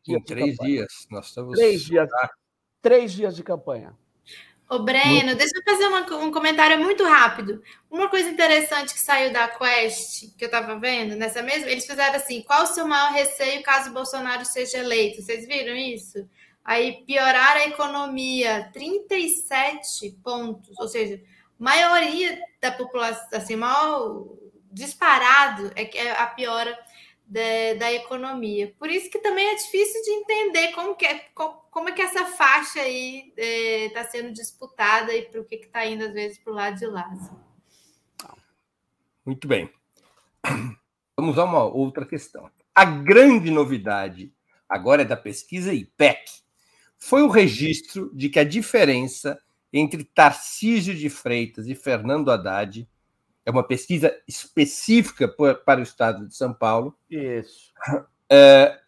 Em três dias. Nós estamos. Três dias. Três dias de campanha. Ô, Breno, muito... deixa eu fazer uma, um comentário muito rápido. Uma coisa interessante que saiu da Quest, que eu estava vendo, nessa mesma, eles fizeram assim: qual o seu maior receio caso Bolsonaro seja eleito? Vocês viram isso? Aí piorar a economia, 37 pontos, ou seja, maioria da população, assim, maior disparado é que é a piora da, da economia. Por isso que também é difícil de entender como que é, como é que essa faixa aí está é, sendo disputada e para o que está indo, às vezes, para o lado de lá. Assim. Muito bem. (clears throat) Vamos a uma outra questão. A grande novidade agora é da pesquisa IPEC. Foi o registro de que a diferença entre Tarcísio de Freitas e Fernando Haddad é uma pesquisa específica para o estado de São Paulo. Isso. É,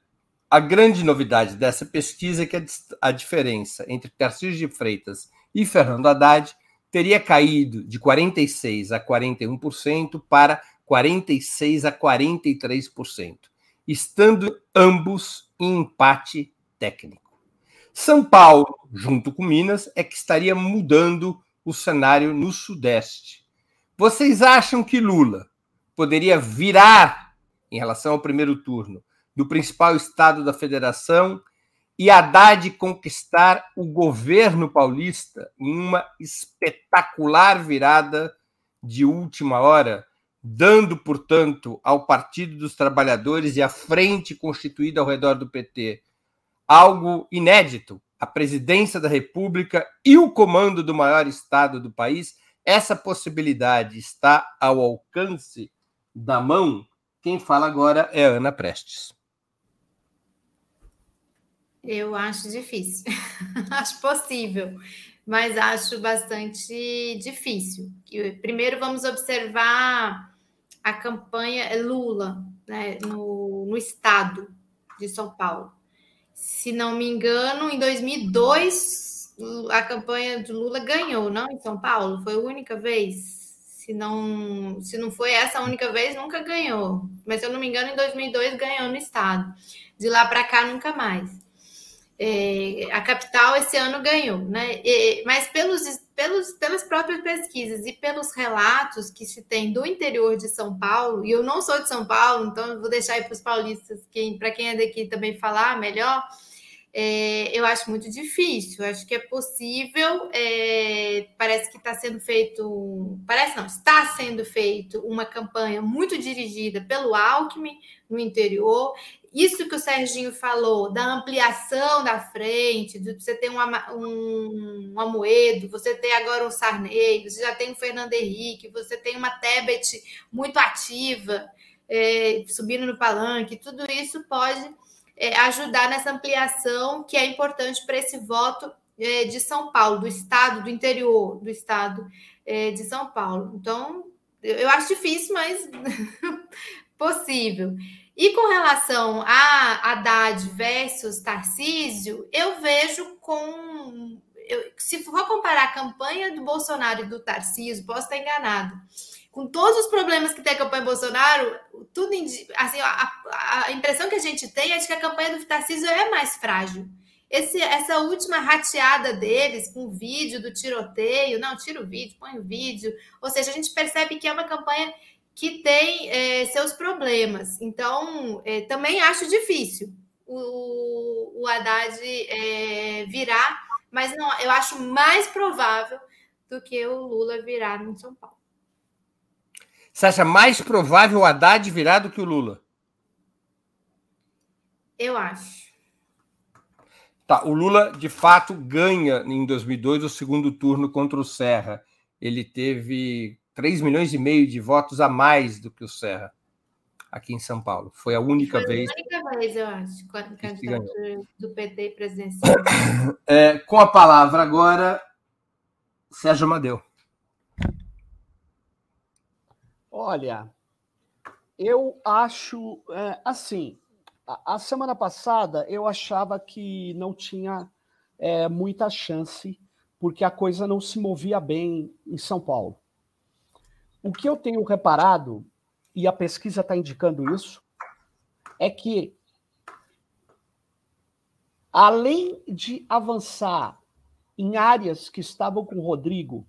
a grande novidade dessa pesquisa é que a diferença entre Tarcísio de Freitas e Fernando Haddad teria caído de 46% a 41% para 46% a 43%, estando ambos em empate técnico. São Paulo, junto com Minas, é que estaria mudando o cenário no Sudeste. Vocês acham que Lula poderia virar em relação ao primeiro turno do principal estado da federação e Haddad conquistar o governo paulista em uma espetacular virada de última hora, dando, portanto, ao Partido dos Trabalhadores e à frente constituída ao redor do PT algo inédito, a presidência da República e o comando do maior estado do país, essa possibilidade está ao alcance da mão. Quem fala agora é Ana Prestes. Eu acho difícil. (laughs) acho possível, mas acho bastante difícil. Primeiro, vamos observar a campanha Lula né, no, no estado de São Paulo. Se não me engano, em 2002, a campanha de Lula ganhou, não? Em São Paulo? Foi a única vez? Se não, se não foi essa única vez, nunca ganhou. Mas se eu não me engano, em 2002 ganhou no estado. De lá para cá, nunca mais. É, a capital esse ano ganhou, né? E, mas pelos, pelos, pelas próprias pesquisas e pelos relatos que se tem do interior de São Paulo, e eu não sou de São Paulo, então vou deixar aí para os paulistas, para quem é daqui também falar melhor. É, eu acho muito difícil. Eu acho que é possível. É, parece que está sendo feito. Parece não, está sendo feito uma campanha muito dirigida pelo Alckmin no interior isso que o Serginho falou, da ampliação da frente, de você ter um, um, um Amoedo, você tem agora um Sarney, você já tem o Fernando Henrique, você tem uma Tebet muito ativa, é, subindo no palanque, tudo isso pode é, ajudar nessa ampliação que é importante para esse voto é, de São Paulo, do estado, do interior do estado é, de São Paulo. Então, eu acho difícil, mas (laughs) possível. E com relação a Haddad versus Tarcísio, eu vejo com. Eu, se for comparar a campanha do Bolsonaro e do Tarcísio, posso estar enganado. Com todos os problemas que tem a campanha Bolsonaro, tudo assim, a, a impressão que a gente tem é de que a campanha do Tarcísio é mais frágil. Esse, essa última rateada deles com o vídeo do tiroteio, não, tira o vídeo, põe o vídeo. Ou seja, a gente percebe que é uma campanha que tem é, seus problemas. Então, é, também acho difícil o, o Haddad é, virar, mas não, eu acho mais provável do que o Lula virar no São Paulo. Você acha mais provável o Haddad virar do que o Lula? Eu acho. Tá, o Lula de fato ganha em 2002 o segundo turno contra o Serra. Ele teve 3 milhões e meio de votos a mais do que o Serra aqui em São Paulo. Foi a única Foi vez. A única vez, eu acho, candidatura do PT presidencial. (coughs) É, com a palavra agora, Sérgio Amadeu. Olha, eu acho é, assim. A, a, semana passada eu achava que não tinha é, muita chance, porque a coisa não se movia bem em São Paulo. O que eu tenho reparado, e a pesquisa está indicando isso, é que, além de avançar em áreas que estavam com o Rodrigo,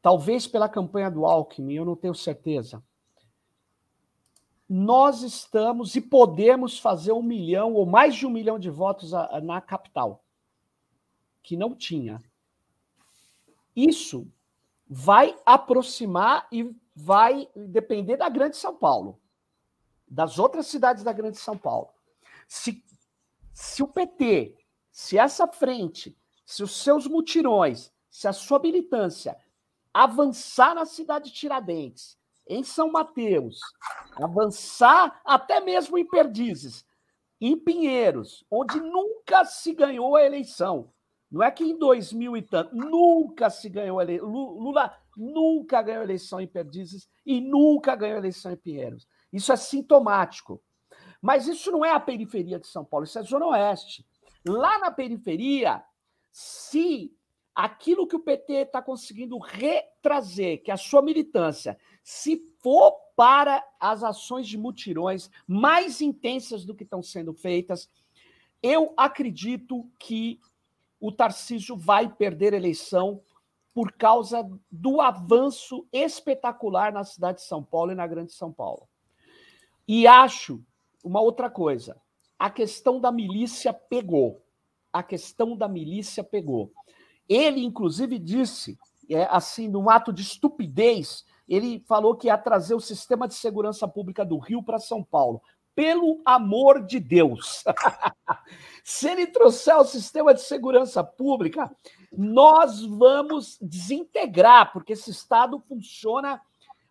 talvez pela campanha do Alckmin, eu não tenho certeza, nós estamos e podemos fazer um milhão ou mais de um milhão de votos na capital, que não tinha. Isso vai aproximar e vai depender da Grande São Paulo, das outras cidades da Grande São Paulo. Se, se o PT, se essa frente, se os seus mutirões, se a sua militância avançar na cidade de Tiradentes, em São Mateus, avançar até mesmo em Perdizes, em Pinheiros, onde nunca se ganhou a eleição, não é que em 2000 e tanto, nunca se ganhou eleição. Lula nunca ganhou eleição em Perdizes e nunca ganhou eleição em Pinheiros. Isso é sintomático. Mas isso não é a periferia de São Paulo, isso é a Zona Oeste. Lá na periferia, se aquilo que o PT está conseguindo retrazer, que é a sua militância, se for para as ações de mutirões mais intensas do que estão sendo feitas, eu acredito que o Tarcísio vai perder a eleição por causa do avanço espetacular na cidade de São Paulo e na Grande São Paulo. E acho uma outra coisa: a questão da milícia pegou. A questão da milícia pegou. Ele, inclusive, disse, é, assim, num ato de estupidez, ele falou que ia trazer o sistema de segurança pública do Rio para São Paulo. Pelo amor de Deus! (laughs) Se ele trouxer o sistema de segurança pública, nós vamos desintegrar, porque esse Estado funciona,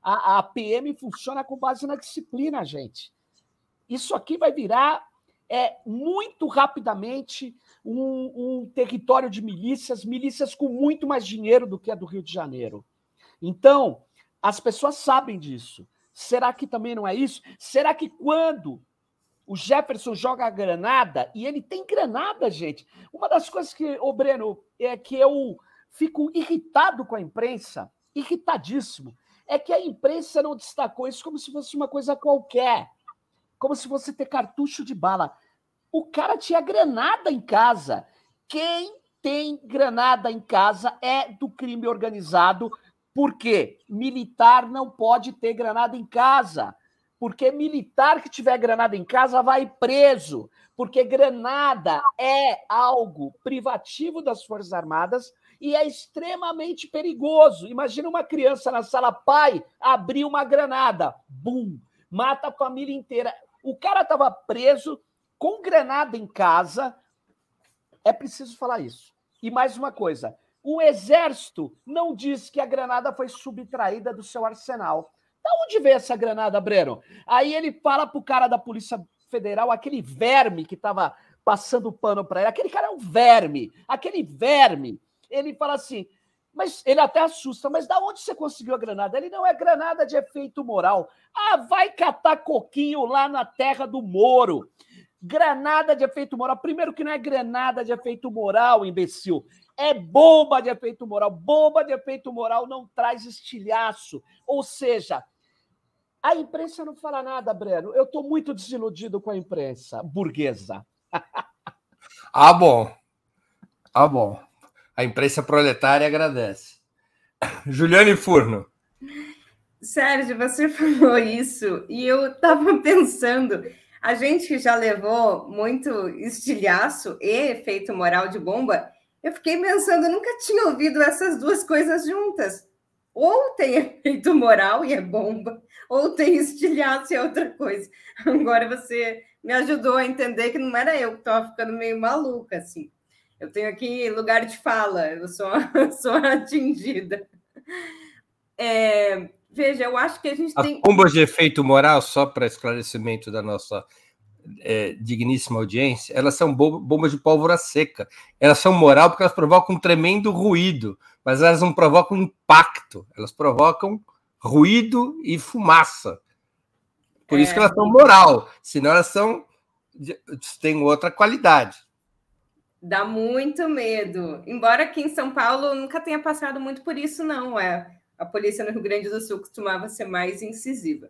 a, a PM funciona com base na disciplina, gente. Isso aqui vai virar é, muito rapidamente um, um território de milícias, milícias com muito mais dinheiro do que a do Rio de Janeiro. Então, as pessoas sabem disso. Será que também não é isso? Será que quando o Jefferson joga a granada, e ele tem granada, gente. Uma das coisas que, ô Breno, é que eu fico irritado com a imprensa, irritadíssimo, é que a imprensa não destacou isso como se fosse uma coisa qualquer, como se fosse ter cartucho de bala. O cara tinha granada em casa. Quem tem granada em casa é do crime organizado, porque militar não pode ter granada em casa porque militar que tiver granada em casa vai preso, porque granada é algo privativo das Forças Armadas e é extremamente perigoso. Imagina uma criança na sala, pai, abriu uma granada, bum, mata a família inteira. O cara estava preso com granada em casa. É preciso falar isso. E mais uma coisa: o exército não diz que a granada foi subtraída do seu arsenal. Da onde veio essa granada, Breno? Aí ele fala pro cara da Polícia Federal, aquele verme que estava passando pano para ele, aquele cara é um verme, aquele verme. Ele fala assim, mas ele até assusta, mas da onde você conseguiu a granada? Ele não é granada de efeito moral. Ah, vai catar coquinho lá na terra do Moro. Granada de efeito moral. Primeiro que não é granada de efeito moral, imbecil. É bomba de efeito moral. Bomba de efeito moral não traz estilhaço. Ou seja, a imprensa não fala nada, Breno. Eu estou muito desiludido com a imprensa burguesa. (laughs) ah, bom. Ah, bom. A imprensa proletária agradece. (laughs) Juliane Furno. Sérgio, você falou isso e eu estava pensando, a gente que já levou muito estilhaço e efeito moral de bomba, eu fiquei pensando, eu nunca tinha ouvido essas duas coisas juntas. Ou tem (laughs) efeito moral e é bomba, ou tem estilhaço e é outra coisa. Agora você me ajudou a entender que não era eu que estava ficando meio maluca, assim. Eu tenho aqui lugar de fala, eu sou, (laughs) sou atingida. É, veja, eu acho que a gente As tem. Bombas de efeito moral, só para esclarecimento da nossa é, digníssima audiência, elas são bombas de pólvora seca. Elas são moral porque elas provocam um tremendo ruído, mas elas não provocam impacto, elas provocam ruído e fumaça. Por é. isso que elas são moral, senão elas são têm outra qualidade. Dá muito medo. Embora aqui em São Paulo nunca tenha passado muito por isso, não. É, a polícia no Rio Grande do Sul costumava ser mais incisiva.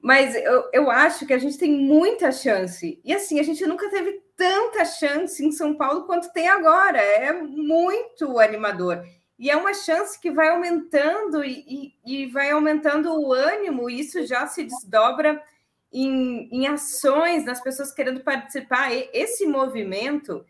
Mas eu, eu acho que a gente tem muita chance. E assim, a gente nunca teve tanta chance em São Paulo quanto tem agora. É muito animador. E é uma chance que vai aumentando e, e, e vai aumentando o ânimo, e isso já se desdobra em, em ações das pessoas querendo participar. E esse movimento,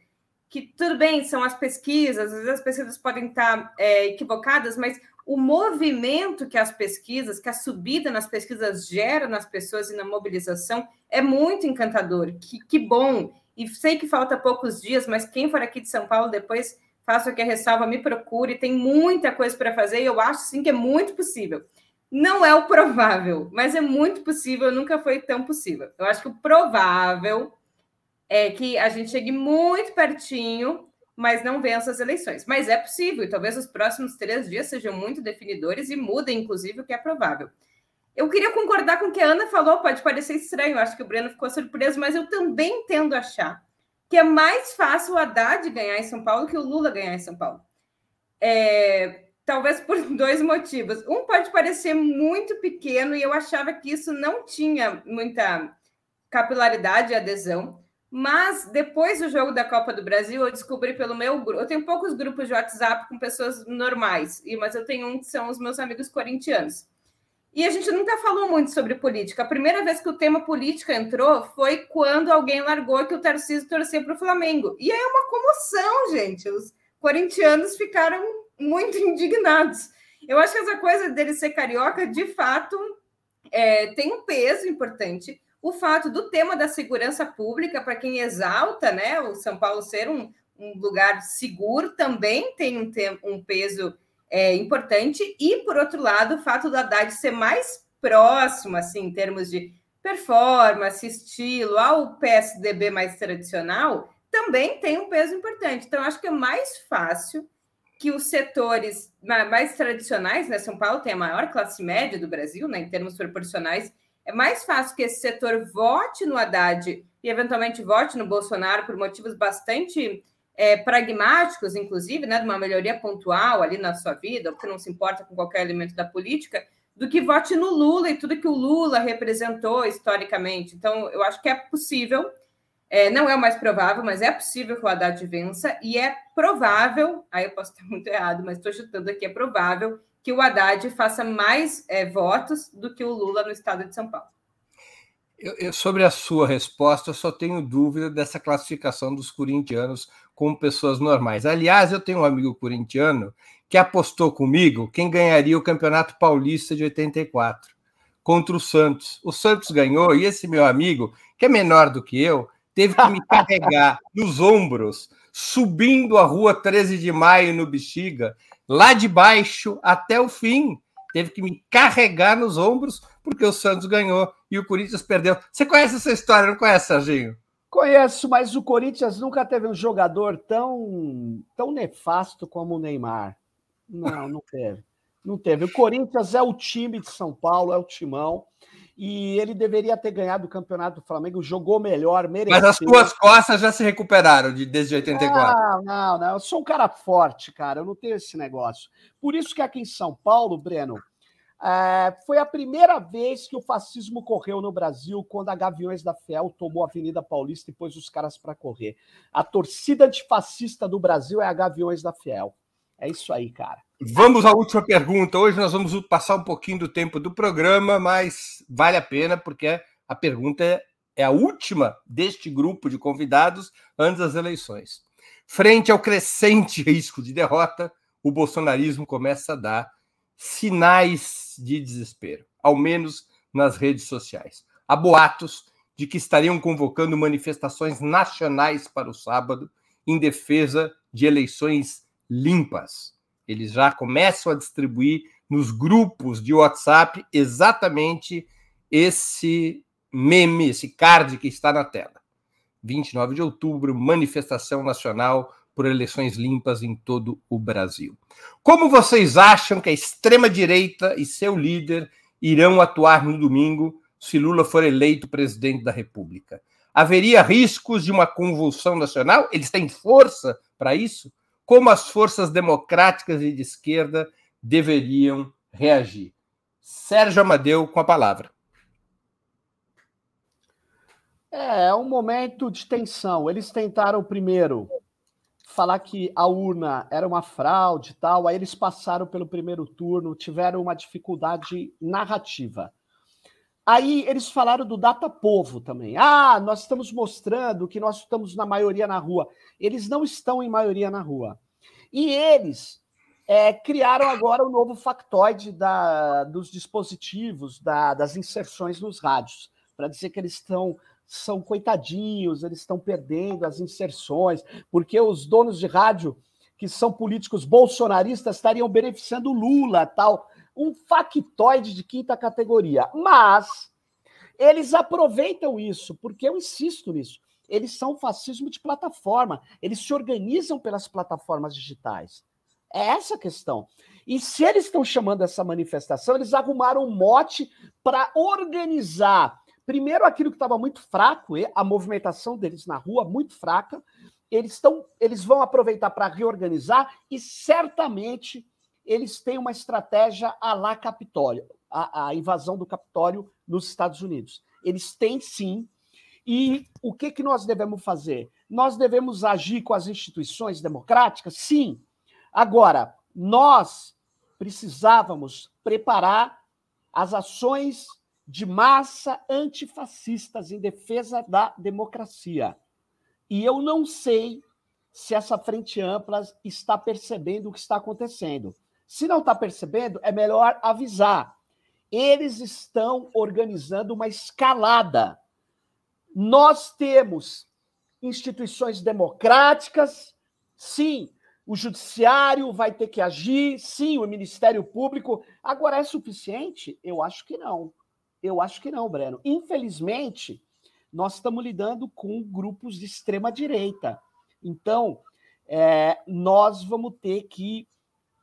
que tudo bem, são as pesquisas, às vezes as pesquisas podem estar é, equivocadas, mas o movimento que as pesquisas, que a subida nas pesquisas gera nas pessoas e na mobilização é muito encantador. Que, que bom! E sei que falta poucos dias, mas quem for aqui de São Paulo depois faça o que a ressalva, me procure, tem muita coisa para fazer e eu acho sim que é muito possível. Não é o provável, mas é muito possível, nunca foi tão possível. Eu acho que o provável é que a gente chegue muito pertinho mas não vença as eleições. Mas é possível, e talvez os próximos três dias sejam muito definidores e mudem, inclusive, o que é provável. eu queria concordar com o que a Ana falou, pode parecer estranho, acho que o Breno ficou surpreso, mas eu também tendo a achar que é mais fácil o Haddad ganhar em São Paulo que o Lula ganhar em São Paulo. É, talvez por (laughs) dois motivos. Um pode parecer muito pequeno e eu achava que isso não tinha muita capilaridade e adesão. Mas depois do jogo da Copa do Brasil, eu descobri pelo meu grupo. Eu tenho poucos grupos de WhatsApp com pessoas normais, mas eu tenho um que são os meus amigos corintianos. E a gente nunca falou muito sobre política. A primeira vez que o tema política entrou foi quando alguém largou que o Tarcísio torcia para o Flamengo. E aí é uma comoção, gente. Os corintianos ficaram muito indignados. Eu acho que essa coisa dele ser carioca, de fato, é, tem um peso importante o fato do tema da segurança pública, para quem exalta né, o São Paulo ser um, um lugar seguro, também tem um, um peso é, importante, e, por outro lado, o fato do Haddad ser mais próximo, assim, em termos de performance, estilo, ao PSDB mais tradicional, também tem um peso importante. Então, acho que é mais fácil que os setores mais tradicionais, né? São Paulo tem a maior classe média do Brasil, né, em termos proporcionais, é mais fácil que esse setor vote no Haddad e, eventualmente, vote no Bolsonaro por motivos bastante é, pragmáticos, inclusive, né, de uma melhoria pontual ali na sua vida, ou que não se importa com qualquer elemento da política, do que vote no Lula e tudo que o Lula representou historicamente. Então, eu acho que é possível, é, não é o mais provável, mas é possível que o Haddad vença, e é provável, aí eu posso estar (laughs) muito errado, mas estou chutando aqui, é provável que o Haddad faça mais é, votos do que o Lula no estado de São Paulo. Eu, eu, sobre a sua resposta, eu só tenho dúvida dessa classificação dos corintianos como pessoas normais. Aliás, eu tenho um amigo corintiano que apostou comigo quem ganharia o Campeonato Paulista de 84 contra o Santos. O Santos ganhou e esse meu amigo, que é menor do que eu, teve que me (laughs) carregar nos ombros, subindo a rua 13 de maio no Bexiga, lá de baixo até o fim. Teve que me carregar nos ombros porque o Santos ganhou e o Corinthians perdeu. Você conhece essa história, não conhece, Serginho? Conheço, mas o Corinthians nunca teve um jogador tão, tão nefasto como o Neymar. Não, não teve. Não teve. O Corinthians é o time de São Paulo, é o timão e ele deveria ter ganhado o campeonato do Flamengo, jogou melhor, mereceu. Mas as suas costas já se recuperaram de, desde 84. Não, não, não. Eu sou um cara forte, cara. Eu não tenho esse negócio. Por isso que aqui em São Paulo, Breno, é, foi a primeira vez que o fascismo correu no Brasil quando a Gaviões da Fiel tomou a Avenida Paulista e pôs os caras para correr. A torcida antifascista do Brasil é a Gaviões da Fiel. É isso aí, cara. Vamos à última pergunta. Hoje nós vamos passar um pouquinho do tempo do programa, mas vale a pena porque a pergunta é a última deste grupo de convidados antes das eleições. Frente ao crescente (laughs) risco de derrota, o bolsonarismo começa a dar sinais de desespero, ao menos nas redes sociais. Há boatos de que estariam convocando manifestações nacionais para o sábado em defesa de eleições limpas eles já começam a distribuir nos grupos de WhatsApp exatamente esse meme, esse card que está na tela. 29 de outubro, manifestação nacional por eleições limpas em todo o Brasil. Como vocês acham que a extrema-direita e seu líder irão atuar no domingo se Lula for eleito presidente da República? Haveria riscos de uma convulsão nacional? Eles têm força para isso? Como as forças democráticas e de esquerda deveriam reagir. Sérgio Amadeu com a palavra. É, é um momento de tensão. Eles tentaram primeiro falar que a urna era uma fraude e tal, aí eles passaram pelo primeiro turno, tiveram uma dificuldade narrativa. Aí eles falaram do data povo também. Ah, nós estamos mostrando que nós estamos na maioria na rua. Eles não estão em maioria na rua. E eles é, criaram agora o novo factoide da, dos dispositivos, da, das inserções nos rádios, para dizer que eles estão são coitadinhos, eles estão perdendo as inserções, porque os donos de rádio, que são políticos bolsonaristas, estariam beneficiando Lula, tal um factoide de quinta categoria. Mas eles aproveitam isso, porque eu insisto nisso. Eles são fascismo de plataforma, eles se organizam pelas plataformas digitais. É essa a questão. E se eles estão chamando essa manifestação, eles arrumaram um mote para organizar, primeiro, aquilo que estava muito fraco, a movimentação deles na rua muito fraca. Eles, estão, eles vão aproveitar para reorganizar e certamente eles têm uma estratégia a lá Capitólio, a, a invasão do Capitólio nos Estados Unidos. Eles têm sim. E o que, que nós devemos fazer? Nós devemos agir com as instituições democráticas? Sim. Agora, nós precisávamos preparar as ações de massa antifascistas em defesa da democracia. E eu não sei se essa frente ampla está percebendo o que está acontecendo. Se não está percebendo, é melhor avisar. Eles estão organizando uma escalada. Nós temos instituições democráticas, sim, o judiciário vai ter que agir, sim, o Ministério Público. Agora, é suficiente? Eu acho que não. Eu acho que não, Breno. Infelizmente, nós estamos lidando com grupos de extrema-direita. Então, é, nós vamos ter que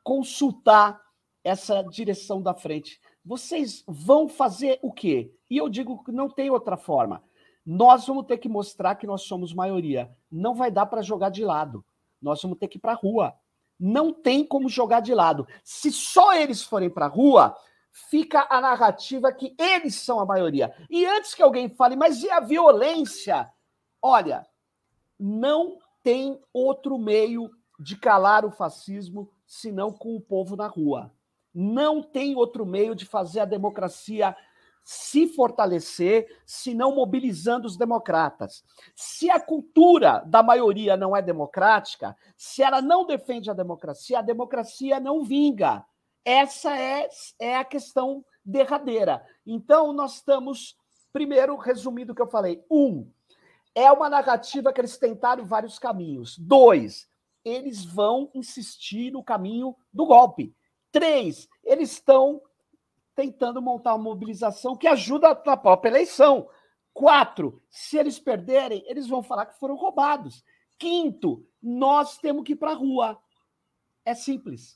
consultar essa direção da frente. Vocês vão fazer o quê? E eu digo que não tem outra forma. Nós vamos ter que mostrar que nós somos maioria. Não vai dar para jogar de lado. Nós vamos ter que ir para a rua. Não tem como jogar de lado. Se só eles forem para a rua, fica a narrativa que eles são a maioria. E antes que alguém fale, mas e a violência? Olha, não tem outro meio de calar o fascismo senão com o povo na rua. Não tem outro meio de fazer a democracia se fortalecer, senão mobilizando os democratas. Se a cultura da maioria não é democrática, se ela não defende a democracia, a democracia não vinga. Essa é, é a questão derradeira. Então, nós estamos, primeiro, resumindo o que eu falei. Um, é uma narrativa que eles tentaram vários caminhos. Dois, eles vão insistir no caminho do golpe. Três, eles estão tentando montar uma mobilização que ajuda na própria eleição. Quatro, se eles perderem, eles vão falar que foram roubados. Quinto, nós temos que ir para a rua. É simples.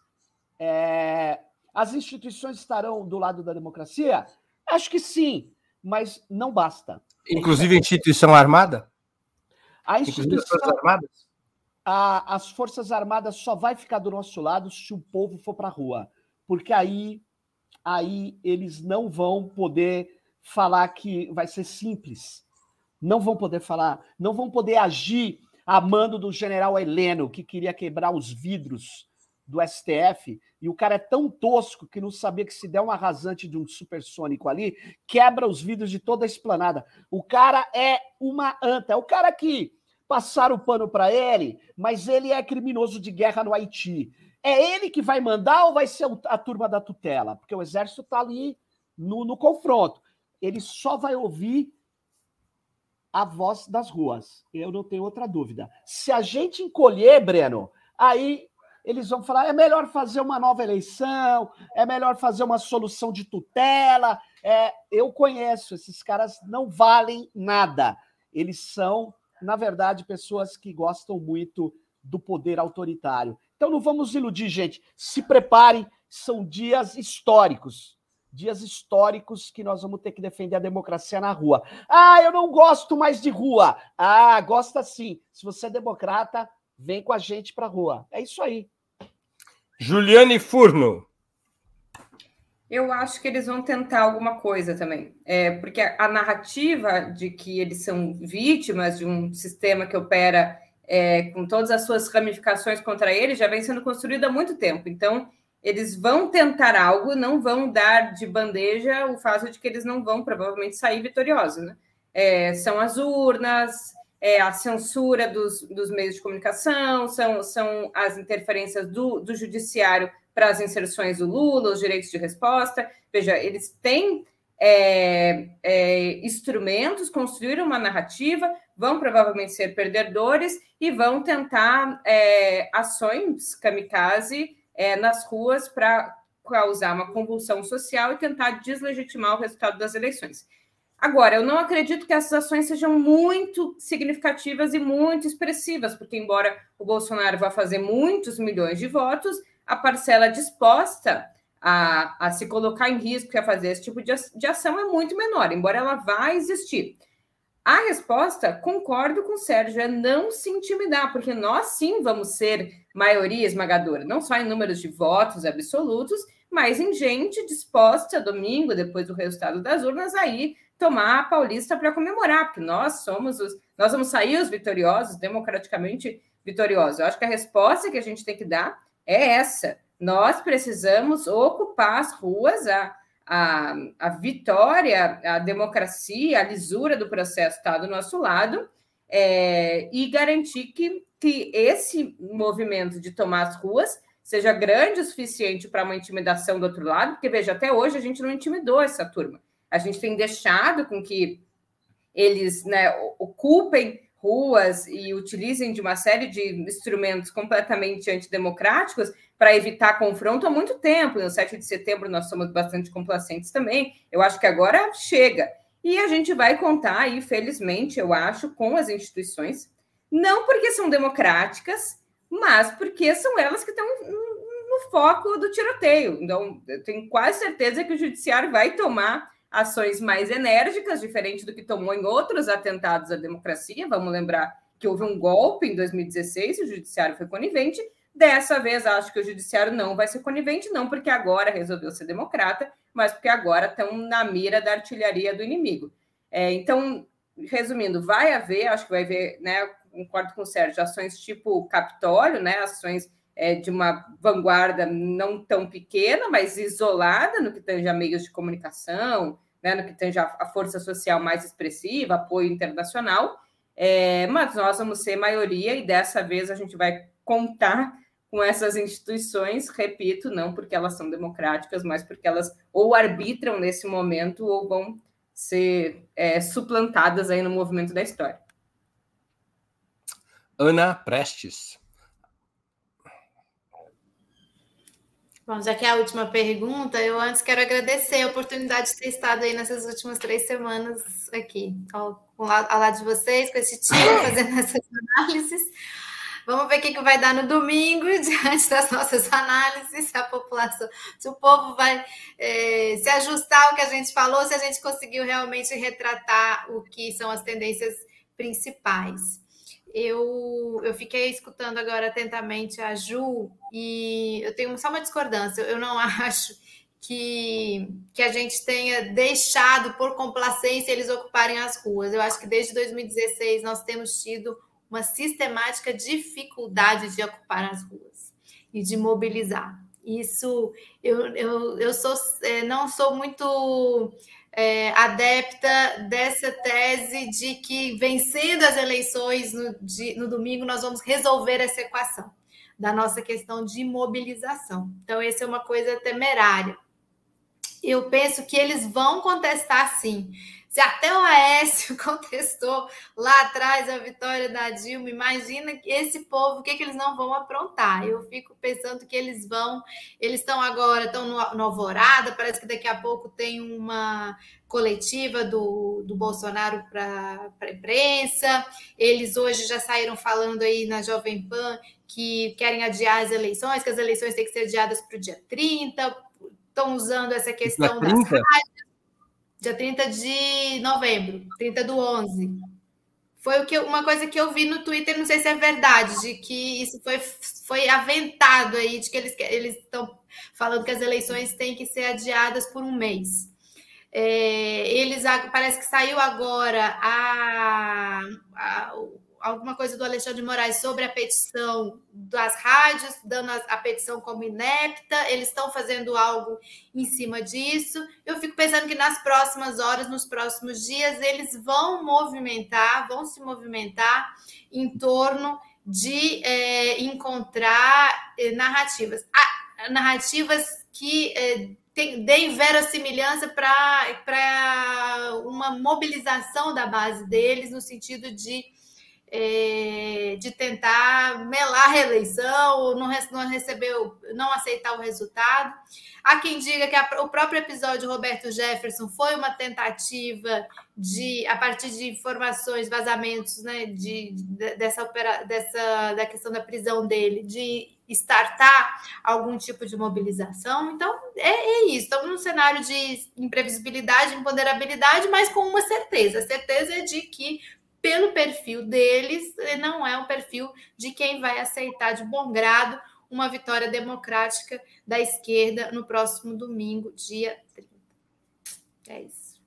É... As instituições estarão do lado da democracia? Acho que sim, mas não basta. Inclusive instituição armada? A instituição armada? a, as Forças Armadas só vai ficar do nosso lado se o povo for para a rua. Porque aí, aí eles não vão poder falar que vai ser simples. Não vão poder falar, não vão poder agir a mando do general Heleno, que queria quebrar os vidros do STF, e o cara é tão tosco que não sabia que se der um arrasante de um supersônico ali, quebra os vidros de toda a esplanada. O cara é uma anta, é o cara que passaram o pano para ele, mas ele é criminoso de guerra no Haiti. É ele que vai mandar ou vai ser a turma da tutela? Porque o exército está ali no, no confronto. Ele só vai ouvir a voz das ruas. Eu não tenho outra dúvida. Se a gente encolher, Breno, aí eles vão falar: é melhor fazer uma nova eleição, é melhor fazer uma solução de tutela. É, eu conheço, esses caras não valem nada. Eles são na verdade, pessoas que gostam muito do poder autoritário. Então não vamos iludir, gente. Se preparem, são dias históricos. Dias históricos que nós vamos ter que defender a democracia na rua. Ah, eu não gosto mais de rua. Ah, gosta sim. Se você é democrata, vem com a gente para a rua. É isso aí. Juliane Furno. Eu acho que eles vão tentar alguma coisa também, é, porque a, a narrativa de que eles são vítimas de um sistema que opera é, com todas as suas ramificações contra eles já vem sendo construída há muito tempo. Então, eles vão tentar algo, não vão dar de bandeja o fato de que eles não vão provavelmente sair vitoriosos. Né? É, são as urnas, é, a censura dos, dos, meios de comunicação, são, são as interferências do, do judiciário para as inserções do Lula, os direitos de resposta. Veja, eles têm é, é, instrumentos, construíram uma narrativa, vão provavelmente ser perdedores e vão tentar é, ações kamikaze é, nas ruas para causar uma convulsão social e tentar deslegitimar o resultado das eleições. Agora, eu não acredito que essas ações sejam muito significativas e muito expressivas, porque, embora o Bolsonaro vá fazer muitos milhões de votos, a parcela disposta a, a se colocar em risco e a fazer esse tipo de, de ação é muito menor, embora ela vá existir. A resposta, concordo com o Sérgio, é não se intimidar, porque nós sim vamos ser maioria esmagadora, não só em números de votos absolutos, mas em gente disposta domingo, depois do resultado das urnas, aí tomar a Paulista para comemorar, porque nós somos os, nós vamos sair os vitoriosos, democraticamente vitoriosos. Eu acho que a resposta que a gente tem que dar é essa. Nós precisamos ocupar as ruas, a, a, a vitória, a democracia, a lisura do processo está do nosso lado, é, e garantir que, que esse movimento de tomar as ruas seja grande o suficiente para uma intimidação do outro lado, porque veja, até hoje a gente não intimidou essa turma. A gente tem deixado com que eles né, ocupem ruas e utilizem de uma série de instrumentos completamente antidemocráticos para evitar confronto há muito tempo. No 7 de setembro nós somos bastante complacentes também. Eu acho que agora chega. E a gente vai contar aí, felizmente, eu acho, com as instituições, não porque são democráticas, mas porque são elas que estão no foco do tiroteio. Então, eu tenho quase certeza que o judiciário vai tomar ações mais enérgicas, diferente do que tomou em outros atentados à democracia. Vamos lembrar que houve um golpe em 2016, o judiciário foi conivente. Dessa vez, acho que o judiciário não vai ser conivente, não porque agora resolveu ser democrata, mas porque agora estão na mira da artilharia do inimigo. É, então, resumindo, vai haver, acho que vai haver, né, concordo com o Sérgio, ações tipo Capitólio, né, ações é, de uma vanguarda não tão pequena, mas isolada no que tange a meios de comunicação, né, no que tange a, força social mais expressiva, apoio internacional, é, mas nós vamos ser maioria e dessa vez a gente vai contar com essas instituições, repito, não porque elas são democráticas, mas porque elas ou arbitram nesse momento ou vão ser é, suplantadas aí no movimento da história. Ana Prestes. Bom, já que é a última pergunta, eu antes quero agradecer a oportunidade de ter estado aí nessas últimas três semanas aqui, ao, ao lado de vocês, com esse time, (coughs) fazendo essas análises. Vamos ver o que, que vai dar no domingo, (laughs) diante das nossas análises, se a população, se o povo vai é, se ajustar ao que a gente falou, se a gente conseguiu realmente retratar o que são as tendências principais eu, eu fiquei escutando agora atentamente a Ju e eu tenho só uma discordância. Eu não (laughs) acho que, que a gente tenha deixado por complacência eles ocuparem as ruas. Eu acho que desde 2016 nós temos tido uma sistemática dificuldade de ocupar as ruas e de mobilizar. Isso eu, eu, eu sou, é, não sou muito é, adepta dessa tese de que vencendo as eleições no, de, no domingo nós vamos resolver essa equação da nossa questão de mobilização. Então, essa é uma coisa temerária. Eu penso que eles vão contestar sim. Se até o Aécio (laughs) contestou lá atrás a vitória da Dilma, imagina esse povo, o que, que eles não vão aprontar. Eu fico pensando que eles vão, eles estão agora, estão no, no Alvorada, parece que daqui a pouco tem uma coletiva do, do Bolsonaro para a imprensa. Eles hoje já saíram falando aí na Jovem Pan que querem adiar as eleições, que as eleições têm que ser adiadas para o dia 30, estão usando essa questão das rádios dia 30 de novembro, 30 do 11. Foi o que, uma coisa que eu vi no Twitter, não sei se é verdade, de que isso foi, foi aventado aí, de que eles eles estão falando que as eleições têm que ser adiadas por um mês. É, eles parece que saiu agora a, a, alguma coisa do Alexandre de Moraes sobre a petição das rádios, dando a, petição como inepta, eles estão fazendo algo em cima disso. Eu fico pensando que nas próximas horas, nos próximos dias, eles vão movimentar, vão se movimentar em torno de é, encontrar é, narrativas. Ah, narrativas que é, tem, deem verossimilhança para uma mobilização da base deles, no sentido de é, de tentar melar a reeleição, não, não recebeu, não aceitar o resultado. Há quem diga que a, o próprio episódio Roberto Jefferson foi uma tentativa de, a partir de informações, vazamentos, né, de, de dessa, opera, dessa da questão da prisão dele, de startar algum tipo de mobilização. Então, é, é, isso. Estamos num cenário de imprevisibilidade, imponderabilidade, mas com uma certeza. A certeza é de que, pelo perfil deles, não é um perfil de quem vai aceitar de bom grado uma vitória democrática da esquerda no próximo domingo, dia 30. É isso.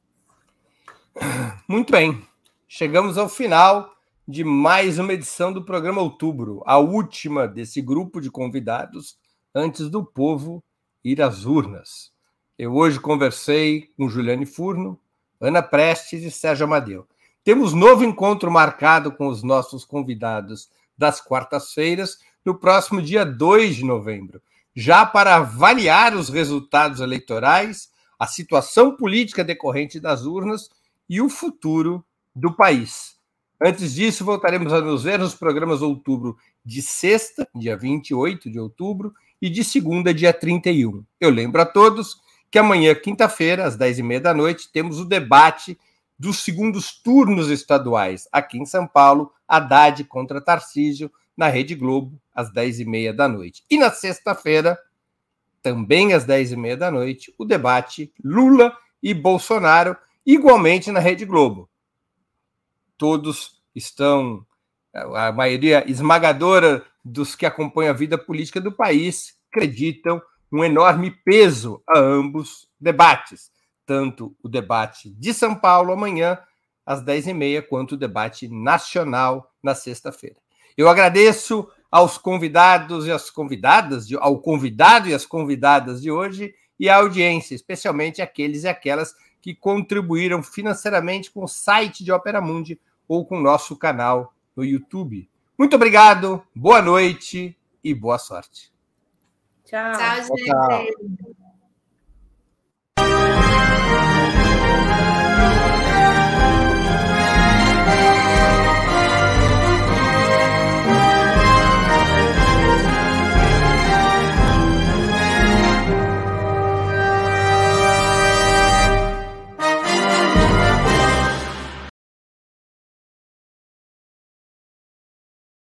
(clears throat) Muito bem. Chegamos ao final de mais uma edição do programa Outubro, a última desse grupo de convidados antes do povo ir às urnas. Eu hoje conversei com Juliane Furno, Ana Prestes e Sérgio Amadeu. Temos novo encontro marcado com os nossos convidados das quartas-feiras, no próximo dia 2 de novembro, já para avaliar os resultados eleitorais, a situação política decorrente das urnas e o futuro do país. Antes disso, voltaremos a nos ver nos programas outubro de sexta, dia 28 de outubro, e de segunda, dia 31. Eu lembro a todos que amanhã, quinta-feira, às 10h30 da noite, temos o debate dos segundos turnos estaduais aqui em São Paulo, Haddad contra Tarcísio, na Rede Globo, às 10h30 da noite. E na sexta-feira, também às 10h30 da noite, o debate Lula e Bolsonaro, igualmente na Rede Globo todos estão, a maioria esmagadora dos que acompanham a vida política do país acreditam um enorme peso a ambos debates, tanto o debate de São Paulo amanhã, às 10h30, quanto o debate nacional na sexta-feira. Eu agradeço aos convidados e às convidadas, ao convidado e às convidadas de hoje e à audiência, especialmente aqueles e aquelas que contribuíram financeiramente com o site de Opera Mundi ou com o nosso canal no YouTube. Muito obrigado, boa noite e boa sorte. Tchau. Tchau, gente. Tchau.